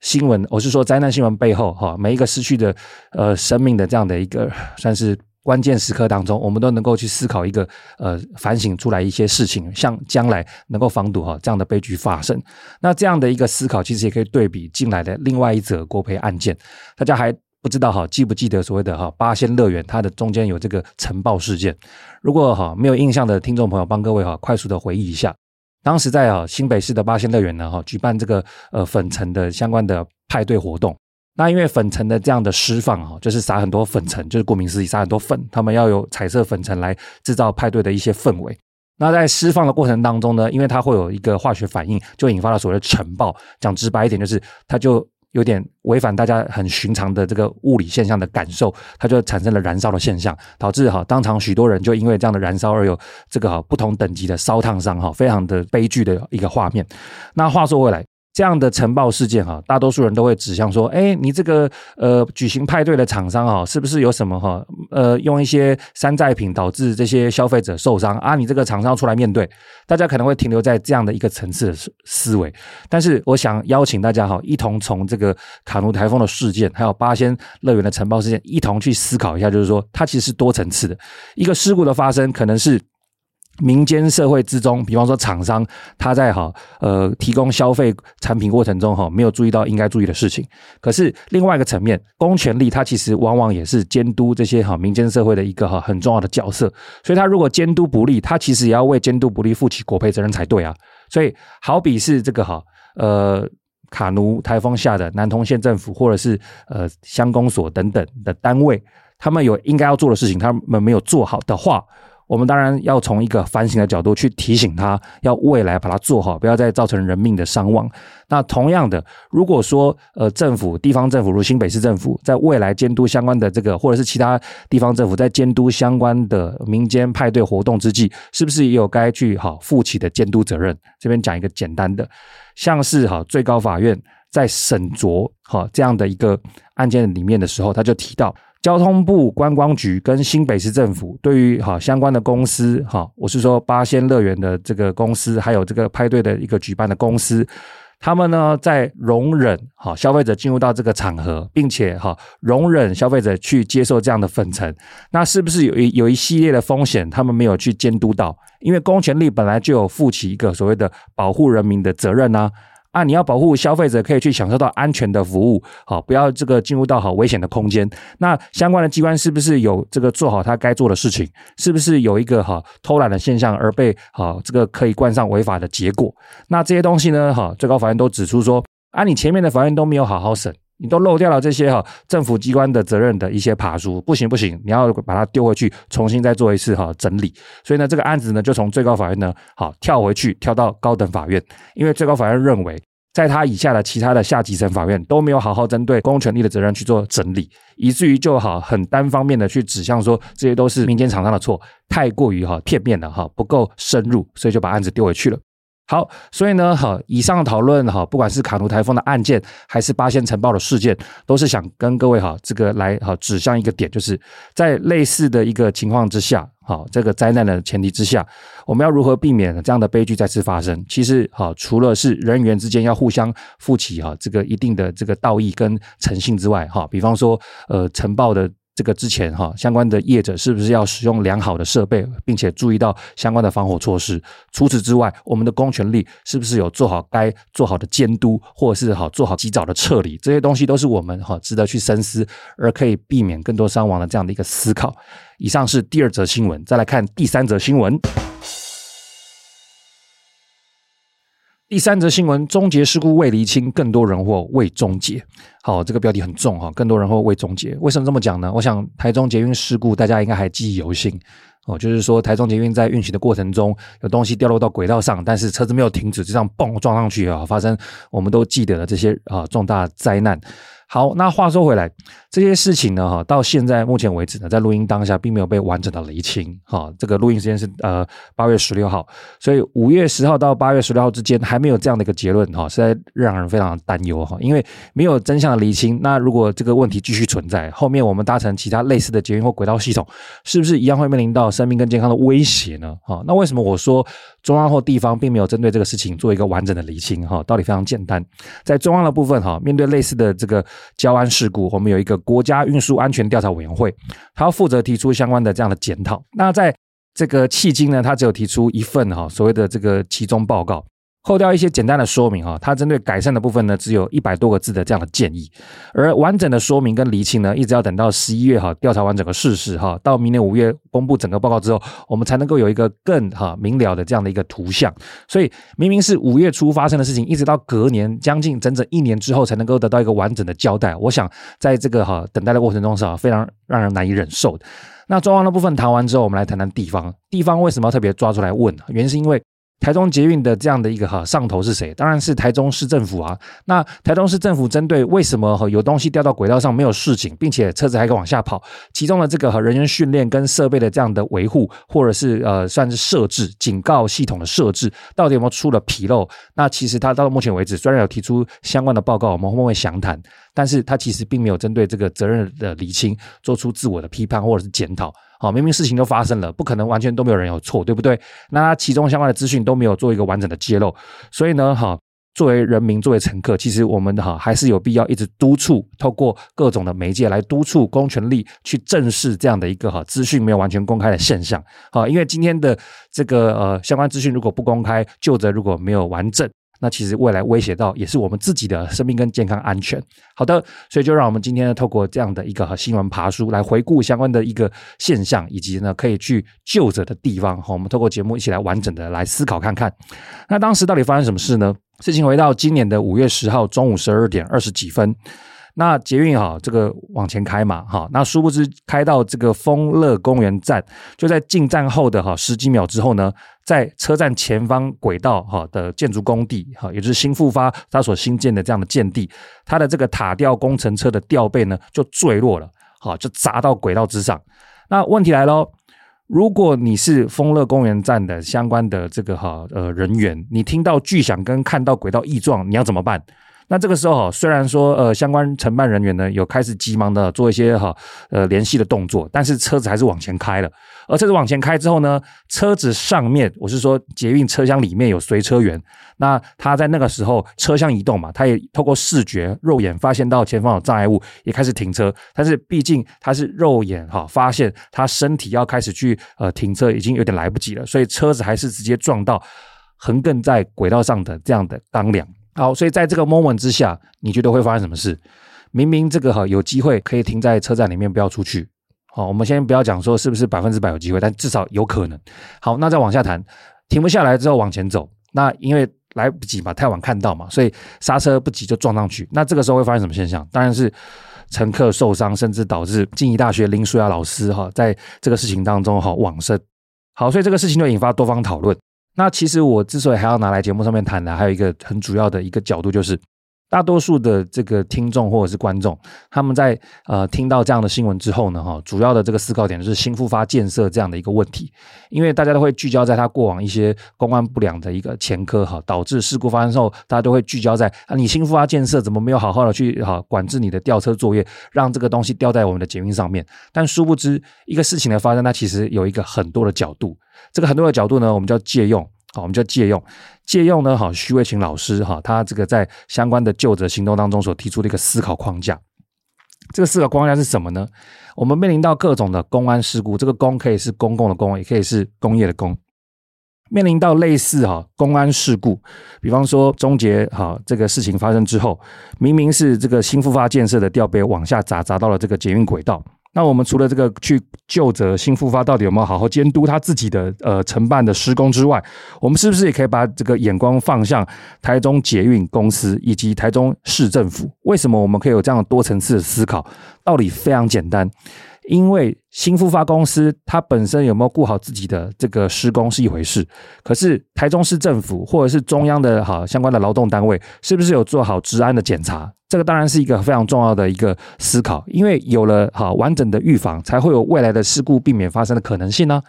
新闻，我是说灾难新闻背后哈，每一个失去的呃生命的这样的一个算是关键时刻当中，我们都能够去思考一个呃反省出来一些事情，像将来能够防堵哈这样的悲剧发生。那这样的一个思考，其实也可以对比近来的另外一则国赔案件，大家还。不知道哈，记不记得所谓的哈八仙乐园，它的中间有这个尘爆事件？如果哈没有印象的听众朋友，帮各位哈快速的回忆一下，当时在啊新北市的八仙乐园呢哈举办这个呃粉尘的相关的派对活动。那因为粉尘的这样的释放哈，就是撒很多粉尘，就是顾名思义撒很多粉，他们要有彩色粉尘来制造派对的一些氛围。那在释放的过程当中呢，因为它会有一个化学反应，就引发了所谓的尘爆。讲直白一点，就是它就。有点违反大家很寻常的这个物理现象的感受，它就产生了燃烧的现象，导致哈当场许多人就因为这样的燃烧而有这个哈不同等级的烧烫伤哈，非常的悲剧的一个画面。那话说回来。这样的尘爆事件哈，大多数人都会指向说，哎，你这个呃举行派对的厂商哈，是不是有什么哈呃用一些山寨品导致这些消费者受伤啊？你这个厂商出来面对，大家可能会停留在这样的一个层次的思维。但是我想邀请大家哈，一同从这个卡奴台风的事件，还有八仙乐园的尘爆事件，一同去思考一下，就是说它其实是多层次的一个事故的发生，可能是。民间社会之中，比方说厂商他在哈呃提供消费产品过程中哈没有注意到应该注意的事情。可是另外一个层面，公权力它其实往往也是监督这些哈民间社会的一个哈很重要的角色。所以他如果监督不力，他其实也要为监督不力负起国赔责任才对啊。所以好比是这个哈呃卡奴台风下的南通县政府或者是呃乡公所等等的单位，他们有应该要做的事情，他们没有做好的话。我们当然要从一个反省的角度去提醒他，要未来把它做好，不要再造成人命的伤亡。那同样的，如果说呃政府、地方政府如新北市政府，在未来监督相关的这个，或者是其他地方政府在监督相关的民间派对活动之际，是不是也有该去好负起的监督责任？这边讲一个简单的，像是哈最高法院在审酌哈这样的一个案件里面的时候，他就提到。交通部观光局跟新北市政府对于哈相关的公司哈，我是说八仙乐园的这个公司，还有这个派对的一个举办的公司，他们呢在容忍哈消费者进入到这个场合，并且哈容忍消费者去接受这样的粉尘，那是不是有一有一系列的风险，他们没有去监督到？因为公权力本来就有负起一个所谓的保护人民的责任呢、啊，你要保护消费者可以去享受到安全的服务，好，不要这个进入到好危险的空间。那相关的机关是不是有这个做好他该做的事情？是不是有一个哈偷懒的现象而被哈这个可以冠上违法的结果？那这些东西呢，哈，最高法院都指出说，啊，你前面的法院都没有好好审，你都漏掉了这些哈政府机关的责任的一些爬梳，不行不行，你要把它丢回去，重新再做一次哈整理。所以呢，这个案子呢就从最高法院呢好跳回去，跳到高等法院，因为最高法院认为。在他以下的其他的下级层法院都没有好好针对公权力的责任去做整理，以至于就好很单方面的去指向说这些都是民间厂商的错，太过于哈片面了哈，不够深入，所以就把案子丢回去了。好，所以呢，哈，以上讨论哈，不管是卡努台风的案件，还是八仙尘爆的事件，都是想跟各位哈这个来哈指向一个点，就是在类似的一个情况之下。好，这个灾难的前提之下，我们要如何避免这样的悲剧再次发生？其实，好，除了是人员之间要互相负起哈这个一定的这个道义跟诚信之外，哈，比方说，呃，尘爆的这个之前哈，相关的业者是不是要使用良好的设备，并且注意到相关的防火措施？除此之外，我们的公权力是不是有做好该做好的监督，或者是好做好及早的撤离？这些东西都是我们哈值得去深思，而可以避免更多伤亡的这样的一个思考。以上是第二则新闻，再来看第三则新闻。第三则新闻：终结事故未厘清，更多人祸未终结。好，这个标题很重哈，更多人祸未终结。为什么这么讲呢？我想台中捷运事故大家应该还记忆犹新哦，就是说台中捷运在运行的过程中，有东西掉落到轨道上，但是车子没有停止，就这样嘣撞上去啊，发生我们都记得的这些啊重大灾难。好，那话说回来，这些事情呢，哈，到现在目前为止呢，在录音当下并没有被完整的厘清，哈，这个录音时间是呃八月十六号，所以五月十号到八月十六号之间还没有这样的一个结论，哈，实在让人非常担忧，哈，因为没有真相的厘清，那如果这个问题继续存在，后面我们搭乘其他类似的捷运或轨道系统，是不是一样会面临到生命跟健康的威胁呢？哈，那为什么我说中央或地方并没有针对这个事情做一个完整的厘清？哈，道理非常简单，在中央的部分，哈，面对类似的这个。交安事故，我们有一个国家运输安全调查委员会，他要负责提出相关的这样的检讨。那在这个迄今呢，他只有提出一份哈所谓的这个其中报告。扣掉一些简单的说明哈，它针对改善的部分呢，只有一百多个字的这样的建议，而完整的说明跟厘清呢，一直要等到十一月哈调查完整个事实哈，到明年五月公布整个报告之后，我们才能够有一个更哈明了的这样的一个图像。所以明明是五月初发生的事情，一直到隔年将近整整一年之后才能够得到一个完整的交代。我想在这个哈等待的过程中是啊非常让人难以忍受的。那中央的部分谈完之后，我们来谈谈地方。地方为什么要特别抓出来问？原因是因为。台中捷运的这样的一个哈上头是谁？当然是台中市政府啊。那台中市政府针对为什么哈有东西掉到轨道上没有示警，并且车子还可以往下跑，其中的这个和人员训练跟设备的这样的维护，或者是呃算是设置警告系统的设置，到底有没有出了纰漏？那其实他到目前为止虽然有提出相关的报告，我们会不会详谈？但是他其实并没有针对这个责任的厘清做出自我的批判或者是检讨。好，明明事情都发生了，不可能完全都没有人有错，对不对？那其中相关的资讯都没有做一个完整的揭露，所以呢，哈，作为人民，作为乘客，其实我们哈还是有必要一直督促，透过各种的媒介来督促公权力去正视这样的一个哈资讯没有完全公开的现象。好，因为今天的这个呃相关资讯如果不公开，就责如果没有完整。那其实未来威胁到也是我们自己的生命跟健康安全。好的，所以就让我们今天呢，透过这样的一个新闻爬梳来回顾相关的一个现象，以及呢可以去就着的地方。好，我们透过节目一起来完整的来思考看看。那当时到底发生什么事呢？事情回到今年的五月十号中午十二点二十几分。那捷运哈，这个往前开嘛，哈，那殊不知开到这个丰乐公园站，就在进站后的哈十几秒之后呢，在车站前方轨道哈的建筑工地哈，也就是新复发它所新建的这样的建地，它的这个塔吊工程车的吊臂呢就坠落了，好，就砸到轨道之上。那问题来喽，如果你是丰乐公园站的相关的这个哈呃人员，你听到巨响跟看到轨道异状，你要怎么办？那这个时候虽然说呃相关承办人员呢有开始急忙的做一些哈呃联系的动作，但是车子还是往前开了。而车子往前开之后呢，车子上面我是说捷运车厢里面有随车员，那他在那个时候车厢移动嘛，他也透过视觉肉眼发现到前方有障碍物，也开始停车。但是毕竟他是肉眼哈发现他身体要开始去呃停车，已经有点来不及了，所以车子还是直接撞到横亘在轨道上的这样的钢梁。好，所以在这个 moment 之下，你觉得会发生什么事？明明这个哈有机会可以停在车站里面，不要出去。好，我们先不要讲说是不是百分之百有机会，但至少有可能。好，那再往下谈，停不下来之后往前走。那因为来不及嘛，太晚看到嘛，所以刹车不及就撞上去。那这个时候会发生什么现象？当然是乘客受伤，甚至导致静宜大学林书雅老师哈，在这个事情当中哈往生。好，所以这个事情就引发多方讨论。那其实我之所以还要拿来节目上面谈的，还有一个很主要的一个角度就是。大多数的这个听众或者是观众，他们在呃听到这样的新闻之后呢，哈，主要的这个思考点就是新复发建设这样的一个问题，因为大家都会聚焦在他过往一些公关不良的一个前科，哈，导致事故发生之后，大家都会聚焦在啊，你新复发建设怎么没有好好的去哈管制你的吊车作业，让这个东西吊在我们的捷运上面？但殊不知，一个事情的发生，它其实有一个很多的角度，这个很多的角度呢，我们叫借用。好，我们就借用借用呢，好，徐伟琴老师哈，他这个在相关的就职行动当中所提出的一个思考框架。这个思考框架是什么呢？我们面临到各种的公安事故，这个公可以是公共的公，也可以是工业的工。面临到类似哈公安事故，比方说终结哈这个事情发生之后，明明是这个新复发建设的吊杯往下砸，砸到了这个捷运轨道。那我们除了这个去就责兴富发到底有没有好好监督他自己的呃承办的施工之外，我们是不是也可以把这个眼光放向台中捷运公司以及台中市政府？为什么我们可以有这样多层次的思考？道理非常简单。因为兴富发公司它本身有没有顾好自己的这个施工是一回事，可是台中市政府或者是中央的哈相关的劳动单位是不是有做好治安的检查？这个当然是一个非常重要的一个思考，因为有了哈完整的预防，才会有未来的事故避免发生的可能性呢。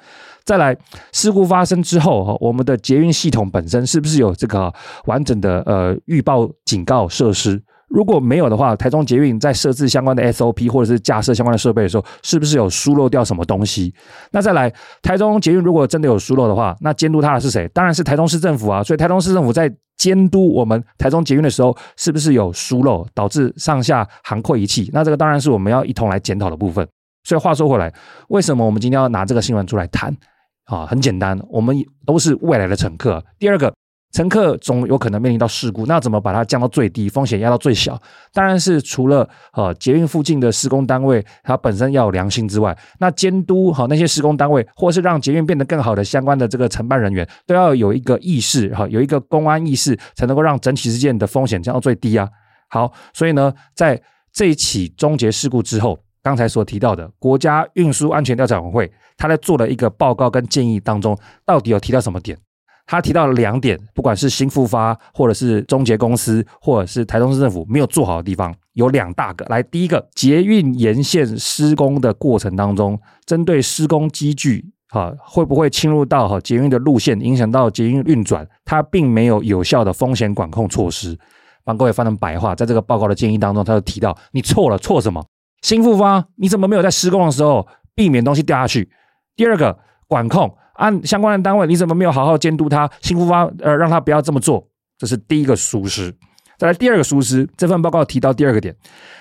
再来，事故发生之后哈，我们的捷运系统本身是不是有这个完整的呃预报警告设施？如果没有的话，台中捷运在设置相关的 SOP 或者是架设相关的设备的时候，是不是有疏漏掉什么东西？那再来，台中捷运如果真的有疏漏的话，那监督它的是谁？当然是台中市政府啊。所以台中市政府在监督我们台中捷运的时候，是不是有疏漏导致上下航溃一气？那这个当然是我们要一同来检讨的部分。所以话说回来，为什么我们今天要拿这个新闻出来谈？啊，很简单，我们都是未来的乘客。第二个。乘客总有可能面临到事故，那怎么把它降到最低，风险压到最小？当然是除了呃捷运附近的施工单位，它本身要有良心之外，那监督好那些施工单位，或是让捷运变得更好的相关的这个承办人员，都要有一个意识哈，有一个公安意识，才能够让整起事件的风险降到最低啊。好，所以呢，在这一起终结事故之后，刚才所提到的国家运输安全调查委员会，他在做了一个报告跟建议当中，到底有提到什么点？他提到了两点，不管是新富发，或者是中捷公司，或者是台中市政府没有做好的地方，有两大个。来，第一个，捷运沿线施工的过程当中，针对施工机具，哈，会不会侵入到哈捷运的路线，影响到捷运运转？它并没有有效的风险管控措施。帮各位翻成白话，在这个报告的建议当中，他就提到，你错了，错什么？新富发，你怎么没有在施工的时候避免东西掉下去？第二个，管控。按相关的单位，你怎么没有好好监督他？兴富发，呃，让他不要这么做，这是第一个疏失。再来第二个疏失，这份报告提到第二个点，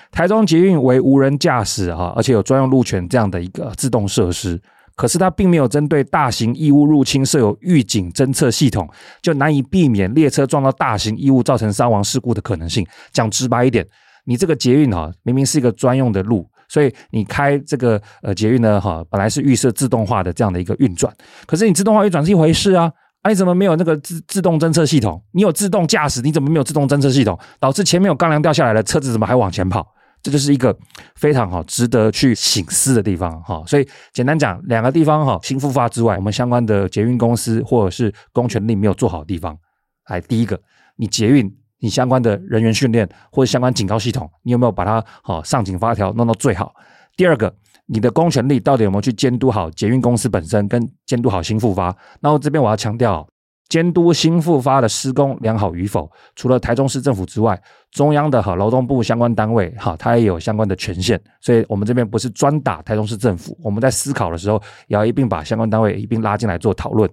台中捷运为无人驾驶哈，而且有专用路权这样的一个自动设施，可是它并没有针对大型异物入侵设有预警侦测系统，就难以避免列车撞到大型异物造成伤亡事故的可能性。讲直白一点，你这个捷运哈，明明是一个专用的路。所以你开这个呃捷运呢，哈，本来是预设自动化的这样的一个运转，可是你自动化运转是一回事啊，啊你怎么没有那个自自动侦测系统？你有自动驾驶，你怎么没有自动侦测系统？导致前面有钢梁掉下来了，车子怎么还往前跑？这就是一个非常好值得去省思的地方哈。所以简单讲，两个地方哈，新复发之外，我们相关的捷运公司或者是公权力没有做好的地方，来第一个，你捷运。你相关的人员训练或者相关警告系统，你有没有把它好上紧发条弄到最好？第二个，你的公权力到底有没有去监督好捷运公司本身，跟监督好新复发？然后这边我要强调，监督新复发的施工良好与否，除了台中市政府之外，中央的哈劳动部相关单位哈，它也有相关的权限。所以我们这边不是专打台中市政府，我们在思考的时候，也要一并把相关单位一并拉进来做讨论。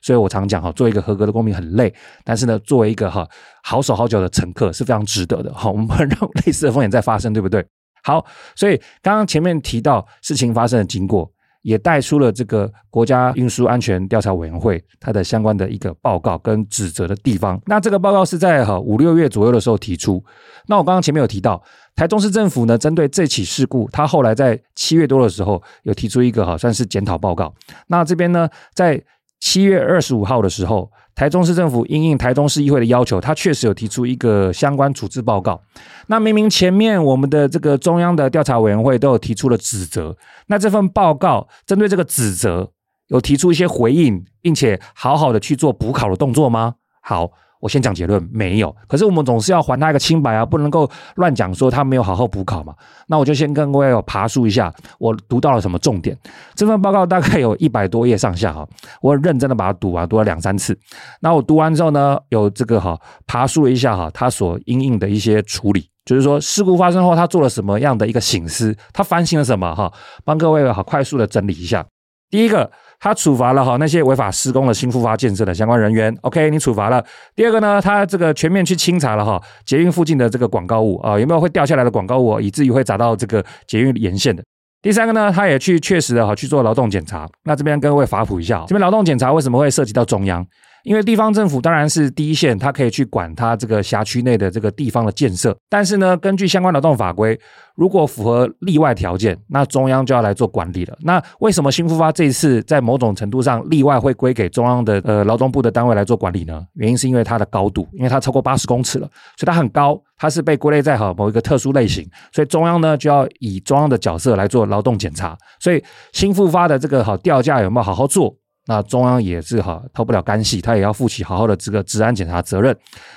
所以我常讲哈，做一个合格的公民很累，但是呢，作为一个哈好手好脚的乘客是非常值得的哈。我们不能让类似的风险再发生，对不对？好，所以刚刚前面提到事情发生的经过，也带出了这个国家运输安全调查委员会它的相关的一个报告跟指责的地方。那这个报告是在哈五六月左右的时候提出。那我刚刚前面有提到，台中市政府呢，针对这起事故，他后来在七月多的时候有提出一个哈算是检讨报告。那这边呢，在七月二十五号的时候，台中市政府应应台中市议会的要求，他确实有提出一个相关处置报告。那明明前面我们的这个中央的调查委员会都有提出了指责，那这份报告针对这个指责有提出一些回应，并且好好的去做补考的动作吗？好。我先讲结论，没有。可是我们总是要还他一个清白啊，不能够乱讲说他没有好好补考嘛。那我就先跟各位爬梳一下，我读到了什么重点。这份报告大概有一百多页上下哈，我认真的把它读完，读了两三次。那我读完之后呢，有这个哈爬梳了一下哈，他所因应的一些处理，就是说事故发生后他做了什么样的一个省思，他反省了什么哈，帮各位好快速的整理一下。第一个。他处罚了哈那些违法施工的新复发建设的相关人员，OK，你处罚了。第二个呢，他这个全面去清查了哈捷运附近的这个广告物啊，有没有会掉下来的广告物，以至于会砸到这个捷运沿线的。第三个呢，他也去确实的哈去做劳动检查。那这边跟各位法普一下，这边劳动检查为什么会涉及到中央？因为地方政府当然是第一线，它可以去管它这个辖区内的这个地方的建设。但是呢，根据相关劳动法规，如果符合例外条件，那中央就要来做管理了。那为什么新复发这一次在某种程度上例外会归给中央的呃劳动部的单位来做管理呢？原因是因为它的高度，因为它超过八十公尺了，所以它很高，它是被归类在好某一个特殊类型，所以中央呢就要以中央的角色来做劳动检查。所以新复发的这个好吊架有没有好好做？那中央也是哈，脱不了干系，他也要负起好好的这个治安检查责任。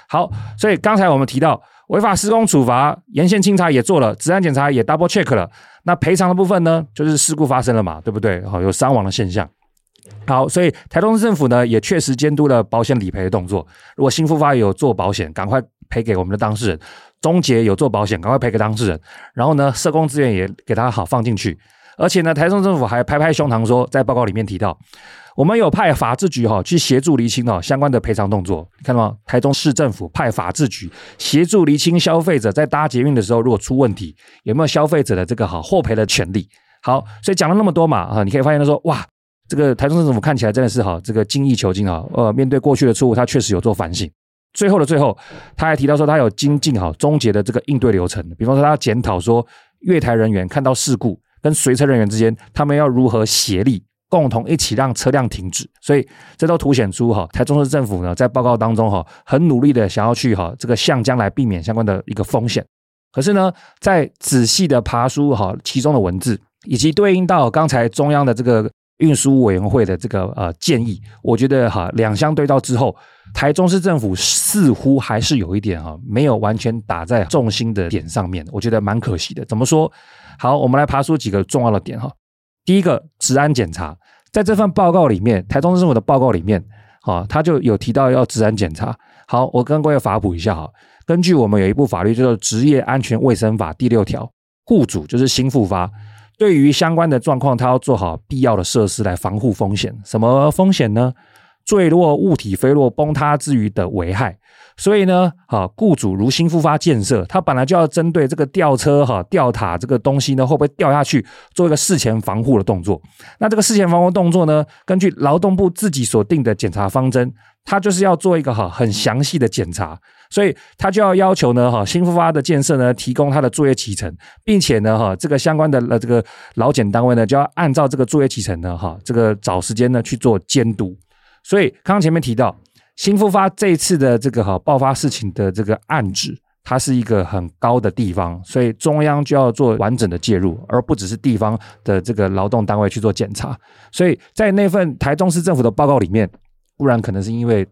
好，所以刚才我们提到违法施工处罚，沿线清查也做了，治安检查也 double check 了。那赔偿的部分呢，就是事故发生了嘛，对不对？好，有伤亡的现象。好，所以台中市政府呢也确实监督了保险理赔的动作。如果新复发有做保险，赶快赔给我们的当事人；中捷有做保险，赶快赔给当事人。然后呢，社工资源也给他好放进去。而且呢，台中政府还拍拍胸膛说，在报告里面提到。我们有派法制局哈去协助厘清哦相关的赔偿动作，看到吗？台中市政府派法制局协助厘清消费者在搭捷运的时候如果出问题，有没有消费者的这个好获赔的权利？好，所以讲了那么多嘛啊，你可以发现他说哇，这个台中市政府看起来真的是哈这个精益求精啊，呃，面对过去的错误，他确实有做反省。最后的最后，他还提到说他有精进好终结的这个应对流程，比方说他要检讨说月台人员看到事故跟随车人员之间，他们要如何协力。共同一起让车辆停止，所以这都凸显出哈台中市政府呢在报告当中哈很努力的想要去哈这个向将来避免相关的一个风险。可是呢，在仔细的爬梳哈其中的文字，以及对应到刚才中央的这个运输委员会的这个呃建议，我觉得哈两相对照之后，台中市政府似乎还是有一点哈没有完全打在重心的点上面，我觉得蛮可惜的。怎么说？好，我们来爬梳几个重要的点哈。第一个，治安检查，在这份报告里面，台中市政府的报告里面，啊，他就有提到要治安检查。好，我跟各位法普一下哈。根据我们有一部法律叫做《职业安全卫生法》第六条，户主就是新复发，对于相关的状况，他要做好必要的设施来防护风险。什么风险呢？坠落、物体飞落、崩塌之余的危害。所以呢，哈，雇主如新复发建设，他本来就要针对这个吊车、哈吊塔这个东西呢，会不会掉下去，做一个事前防护的动作。那这个事前防护动作呢，根据劳动部自己所定的检查方针，他就是要做一个哈很详细的检查。所以他就要要求呢，哈新复发的建设呢，提供他的作业启程，并且呢，哈这个相关的呃这个劳检单位呢，就要按照这个作业启程呢，哈这个找时间呢去做监督。所以刚刚前面提到。新复发这一次的这个哈爆发事情的这个案子，它是一个很高的地方，所以中央就要做完整的介入，而不只是地方的这个劳动单位去做检查。所以在那份台中市政府的报告里面，不然可能是因为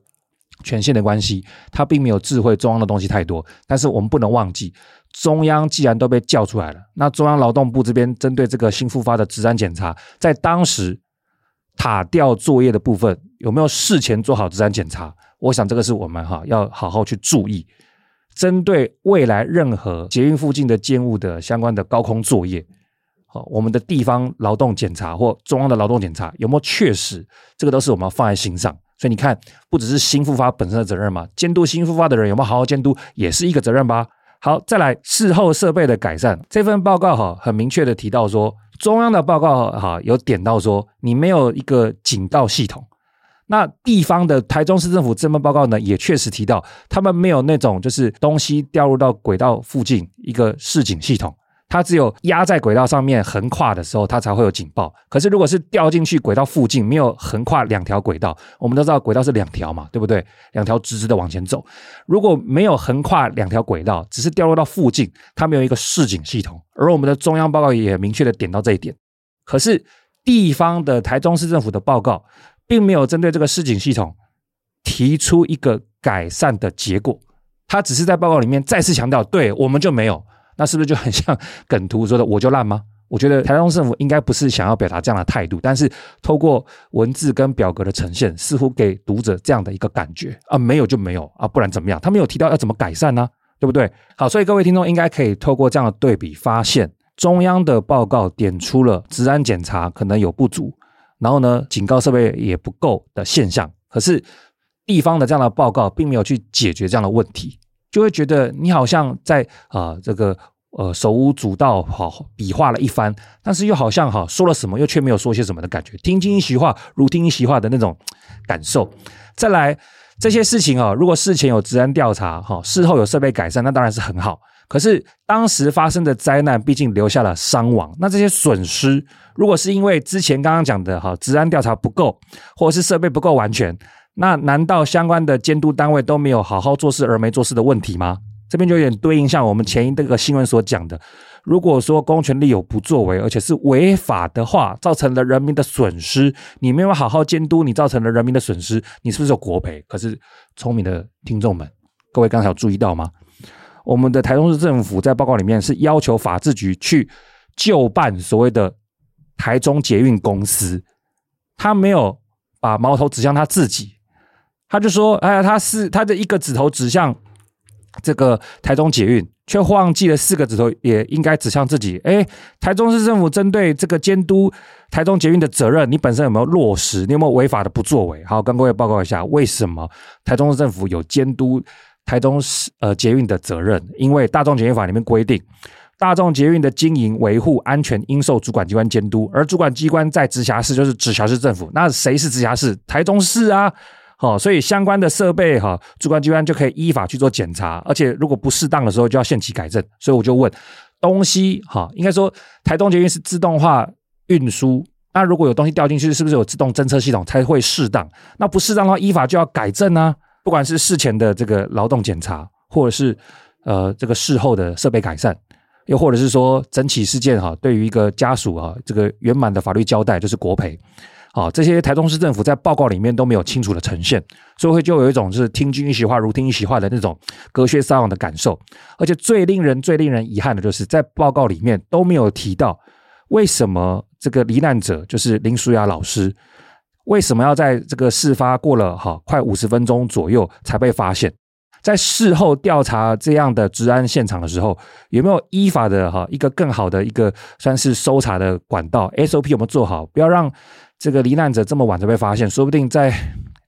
权限的关系，他并没有智慧中央的东西太多。但是我们不能忘记，中央既然都被叫出来了，那中央劳动部这边针对这个新复发的治安检查，在当时。塔吊作业的部分有没有事前做好治安检查？我想这个是我们哈要好好去注意。针对未来任何捷运附近的建物的相关的高空作业，好，我们的地方劳动检查或中央的劳动检查有没有确实？这个都是我们要放在心上。所以你看，不只是新复发本身的责任嘛，监督新复发的人有没有好好监督，也是一个责任吧。好，再来事后设备的改善，这份报告哈很明确的提到说。中央的报告哈有点到说，你没有一个警报系统，那地方的台中市政府这份报告呢，也确实提到他们没有那种就是东西掉入到轨道附近一个示警系统，它只有压在轨道上面横跨的时候，它才会有警报。可是如果是掉进去轨道附近，没有横跨两条轨道，我们都知道轨道是两条嘛，对不对？两条直直的往前走。如果没有横跨两条轨道，只是掉落到附近，它没有一个示警系统。而我们的中央报告也明确的点到这一点。可是地方的台中市政府的报告，并没有针对这个示警系统提出一个改善的结果。他只是在报告里面再次强调，对我们就没有。那是不是就很像梗图说的“我就烂”吗？我觉得台中政府应该不是想要表达这样的态度，但是透过文字跟表格的呈现，似乎给读者这样的一个感觉啊，没有就没有啊，不然怎么样？他没有提到要怎么改善呢？对不对？好，所以各位听众应该可以透过这样的对比，发现中央的报告点出了治安检查可能有不足，然后呢，警告设备也不够的现象，可是地方的这样的报告并没有去解决这样的问题。就会觉得你好像在啊、这个呃手舞足蹈，好比划了一番，但是又好像哈说了什么，又却没有说些什么的感觉，听君一席话，如听一席话的那种感受。再来这些事情啊，如果事前有治安调查哈，事后有设备改善，那当然是很好。可是当时发生的灾难，毕竟留下了伤亡，那这些损失，如果是因为之前刚刚讲的哈治安调查不够，或者是设备不够完全。那难道相关的监督单位都没有好好做事而没做事的问题吗？这边就有点对应像我们前一这个新闻所讲的，如果说公权力有不作为，而且是违法的话，造成了人民的损失，你没有好好监督，你造成了人民的损失，你是不是有国赔？可是聪明的听众们，各位刚才有注意到吗？我们的台中市政府在报告里面是要求法制局去就办所谓的台中捷运公司，他没有把矛头指向他自己。他就说：“哎，他是他的一个指头指向这个台中捷运，却忘记了四个指头也应该指向自己。哎，台中市政府针对这个监督台中捷运的责任，你本身有没有落实？你有没有违法的不作为？好，跟各位报告一下，为什么台中市政府有监督台中市呃捷运的责任？因为大众捷运法里面规定，大众捷运的经营维护安全应受主管机关监督，而主管机关在直辖市就是直辖市政府。那谁是直辖市？台中市啊。”哦，所以相关的设备哈，主管机关就可以依法去做检查，而且如果不适当的时候，就要限期改正。所以我就问，东西哈，应该说台东捷运是自动化运输，那如果有东西掉进去，是不是有自动侦测系统才会适当？那不适当的话，依法就要改正呢？不管是事前的这个劳动检查，或者是呃这个事后的设备改善，又或者是说整起事件哈，对于一个家属啊，这个圆满的法律交代就是国赔。好，这些台中市政府在报告里面都没有清楚的呈现，所以会就有一种就是听君一席话，如听一席话的那种隔靴搔痒的感受。而且最令人最令人遗憾的就是，在报告里面都没有提到为什么这个罹难者就是林淑雅老师，为什么要在这个事发过了哈快五十分钟左右才被发现，在事后调查这样的治安现场的时候，有没有依法的哈一个更好的一个算是搜查的管道 SOP 有没有做好，不要让。这个罹难者这么晚才被发现，说不定在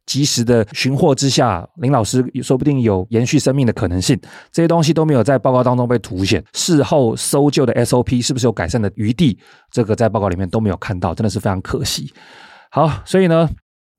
及时的寻获之下，林老师说不定有延续生命的可能性。这些东西都没有在报告当中被凸显，事后搜救的 SOP 是不是有改善的余地？这个在报告里面都没有看到，真的是非常可惜。好，所以呢，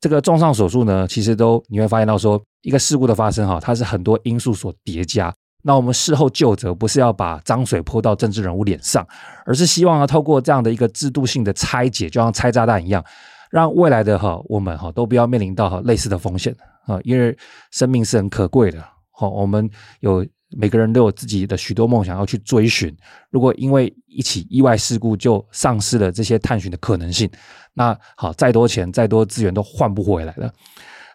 这个综上所述呢，其实都你会发现到说，一个事故的发生哈，它是很多因素所叠加。那我们事后救责，不是要把脏水泼到政治人物脸上，而是希望呢，透过这样的一个制度性的拆解，就像拆炸弹一样，让未来的哈我们哈都不要面临到哈类似的风险啊，因为生命是很可贵的。好，我们有每个人都有自己的许多梦想要去追寻，如果因为一起意外事故就丧失了这些探寻的可能性，那好，再多钱再多资源都换不回来了。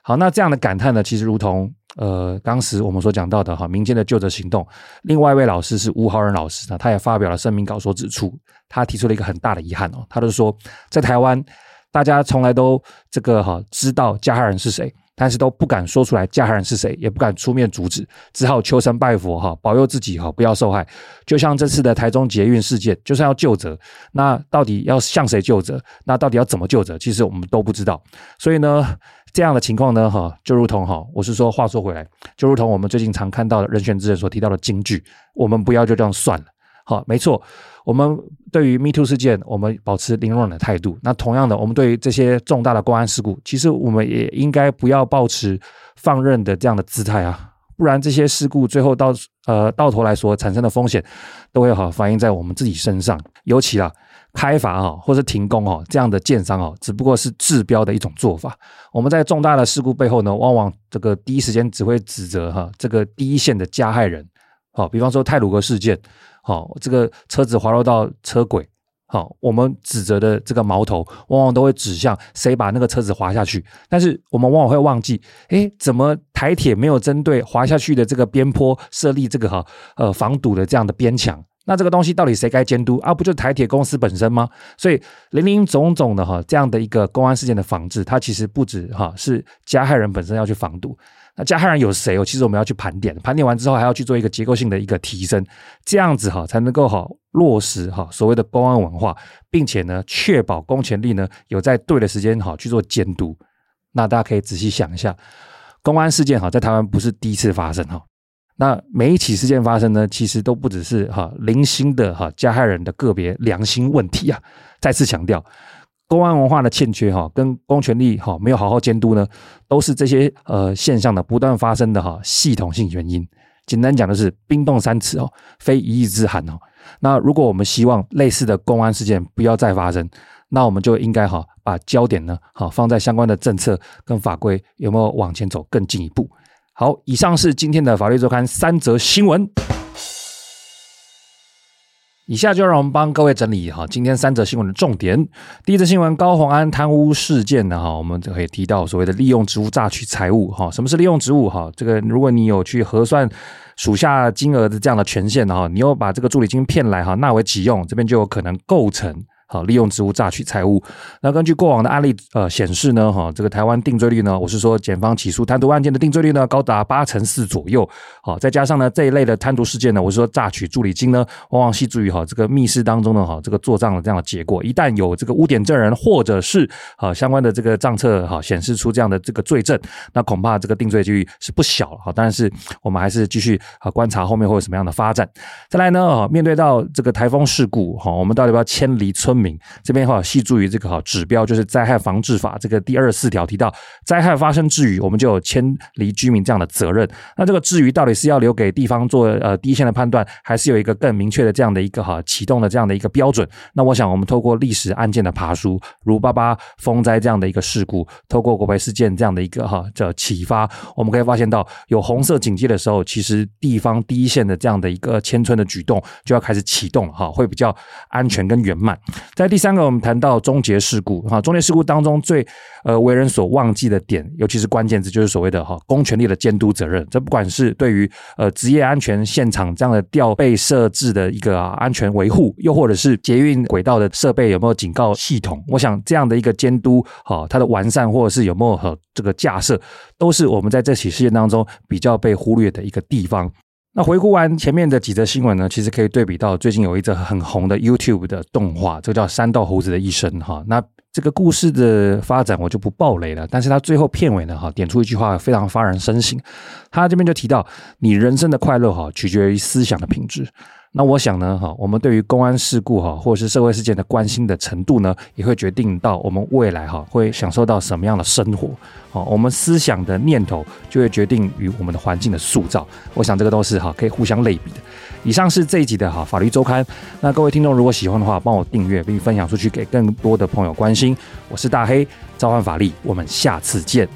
好，那这样的感叹呢，其实如同。呃，当时我们所讲到的哈，民间的救责行动，另外一位老师是吴豪仁老师呢，他也发表了声明稿，所指出，他提出了一个很大的遗憾哦，他就说，在台湾，大家从来都这个哈知道加害人是谁。但是都不敢说出来加害人是谁，也不敢出面阻止，只好求神拜佛哈，保佑自己哈，不要受害。就像这次的台中捷运事件，就算要救责，那到底要向谁救责？那到底要怎么救责？其实我们都不知道。所以呢，这样的情况呢，哈，就如同哈，我是说，话说回来，就如同我们最近常看到的人选之人所提到的金句，我们不要就这样算了。好，没错。我们对于 Me Too 事件，我们保持零容忍的态度。那同样的，我们对于这些重大的公安事故，其实我们也应该不要抱持放任的这样的姿态啊！不然这些事故最后到呃到头来所产生的风险，都会哈反映在我们自己身上。尤其啊，开罚哈或是停工哈这样的建商哦，只不过是治标的一种做法。我们在重大的事故背后呢，往往这个第一时间只会指责哈这个第一线的加害人。好，比方说泰鲁阁事件，好，这个车子滑落到车轨。好，我们指责的这个矛头，往往都会指向谁把那个车子滑下去。但是我们往往会忘记，诶，怎么台铁没有针对滑下去的这个边坡设立这个哈呃防堵的这样的边墙？那这个东西到底谁该监督啊？不就是台铁公司本身吗？所以林林总总的哈这样的一个公安事件的防治，它其实不止哈是加害人本身要去防堵。那加害人有谁哦？其实我们要去盘点，盘点完之后还要去做一个结构性的一个提升，这样子哈才能够好落实哈所谓的公安文化，并且呢确保公权力呢有在对的时间哈去做监督。那大家可以仔细想一下，公安事件哈在台湾不是第一次发生哈，那每一起事件发生呢，其实都不只是哈零星的哈加害人的个别良心问题啊。再次强调。公安文化的欠缺哈，跟公权力哈没有好好监督呢，都是这些呃现象的不断发生的哈系统性原因。简单讲的是冰冻三尺哦，非一日之寒哦。那如果我们希望类似的公安事件不要再发生，那我们就应该哈把焦点呢好放在相关的政策跟法规有没有往前走更进一步。好，以上是今天的法律周刊三则新闻。以下就让我们帮各位整理哈，今天三则新闻的重点。第一则新闻，高虹安贪污事件呢哈，我们就可以提到所谓的利用职务诈取财物哈。什么是利用职务哈？这个如果你有去核算属下金额的这样的权限哈，你又把这个助理金骗来哈，纳为己用，这边就有可能构成。好，利用职务诈取财物。那根据过往的案例，呃，显示呢，哈，这个台湾定罪率呢，我是说，检方起诉贪渎案件的定罪率呢，高达八成四左右。好，再加上呢，这一类的贪渎事件呢，我是说，诈取助理金呢，往往系诸于哈这个密室当中的哈这个做账的这样的结果。一旦有这个污点证人，或者是啊相关的这个账册哈显示出这样的这个罪证，那恐怕这个定罪几率是不小了。好，但是我们还是继续啊观察后面会有什么样的发展。再来呢，啊，面对到这个台风事故，哈，我们到底要不要迁离村民这边哈，系诸于这个哈指标，就是灾害防治法这个第二十四条提到，灾害发生之余，我们就有迁离居民这样的责任。那这个至于到底是要留给地方做呃第一线的判断，还是有一个更明确的这样的一个哈启动的这样的一个标准？那我想，我们透过历史案件的爬梳，如八八风灾这样的一个事故，透过国赔事件这样的一个哈叫启发，我们可以发现到，有红色警戒的时候，其实地方第一线的这样的一个迁村的举动就要开始启动了哈，会比较安全跟圆满。在第三。个，我们谈到终结事故哈，终结事故当中最呃为人所忘记的点，尤其是关键字，就是所谓的哈公权力的监督责任。这不管是对于呃职业安全现场这样的吊备设置的一个安全维护，又或者是捷运轨道的设备有没有警告系统，我想这样的一个监督哈，它的完善或者是有没有和这个架设，都是我们在这起事件当中比较被忽略的一个地方。那回顾完前面的几则新闻呢，其实可以对比到最近有一则很红的 YouTube 的动画，这个叫《山道猴子的一生》哈。那这个故事的发展我就不爆雷了，但是他最后片尾呢哈，点出一句话非常发人深省，他这边就提到，你人生的快乐哈，取决于思想的品质。那我想呢，哈，我们对于公安事故哈，或者是社会事件的关心的程度呢，也会决定到我们未来哈会享受到什么样的生活。好，我们思想的念头就会决定于我们的环境的塑造。我想这个都是哈可以互相类比的。以上是这一集的哈法律周刊。那各位听众如果喜欢的话，帮我订阅并分享出去给更多的朋友关心。我是大黑，召唤法力，我们下次见。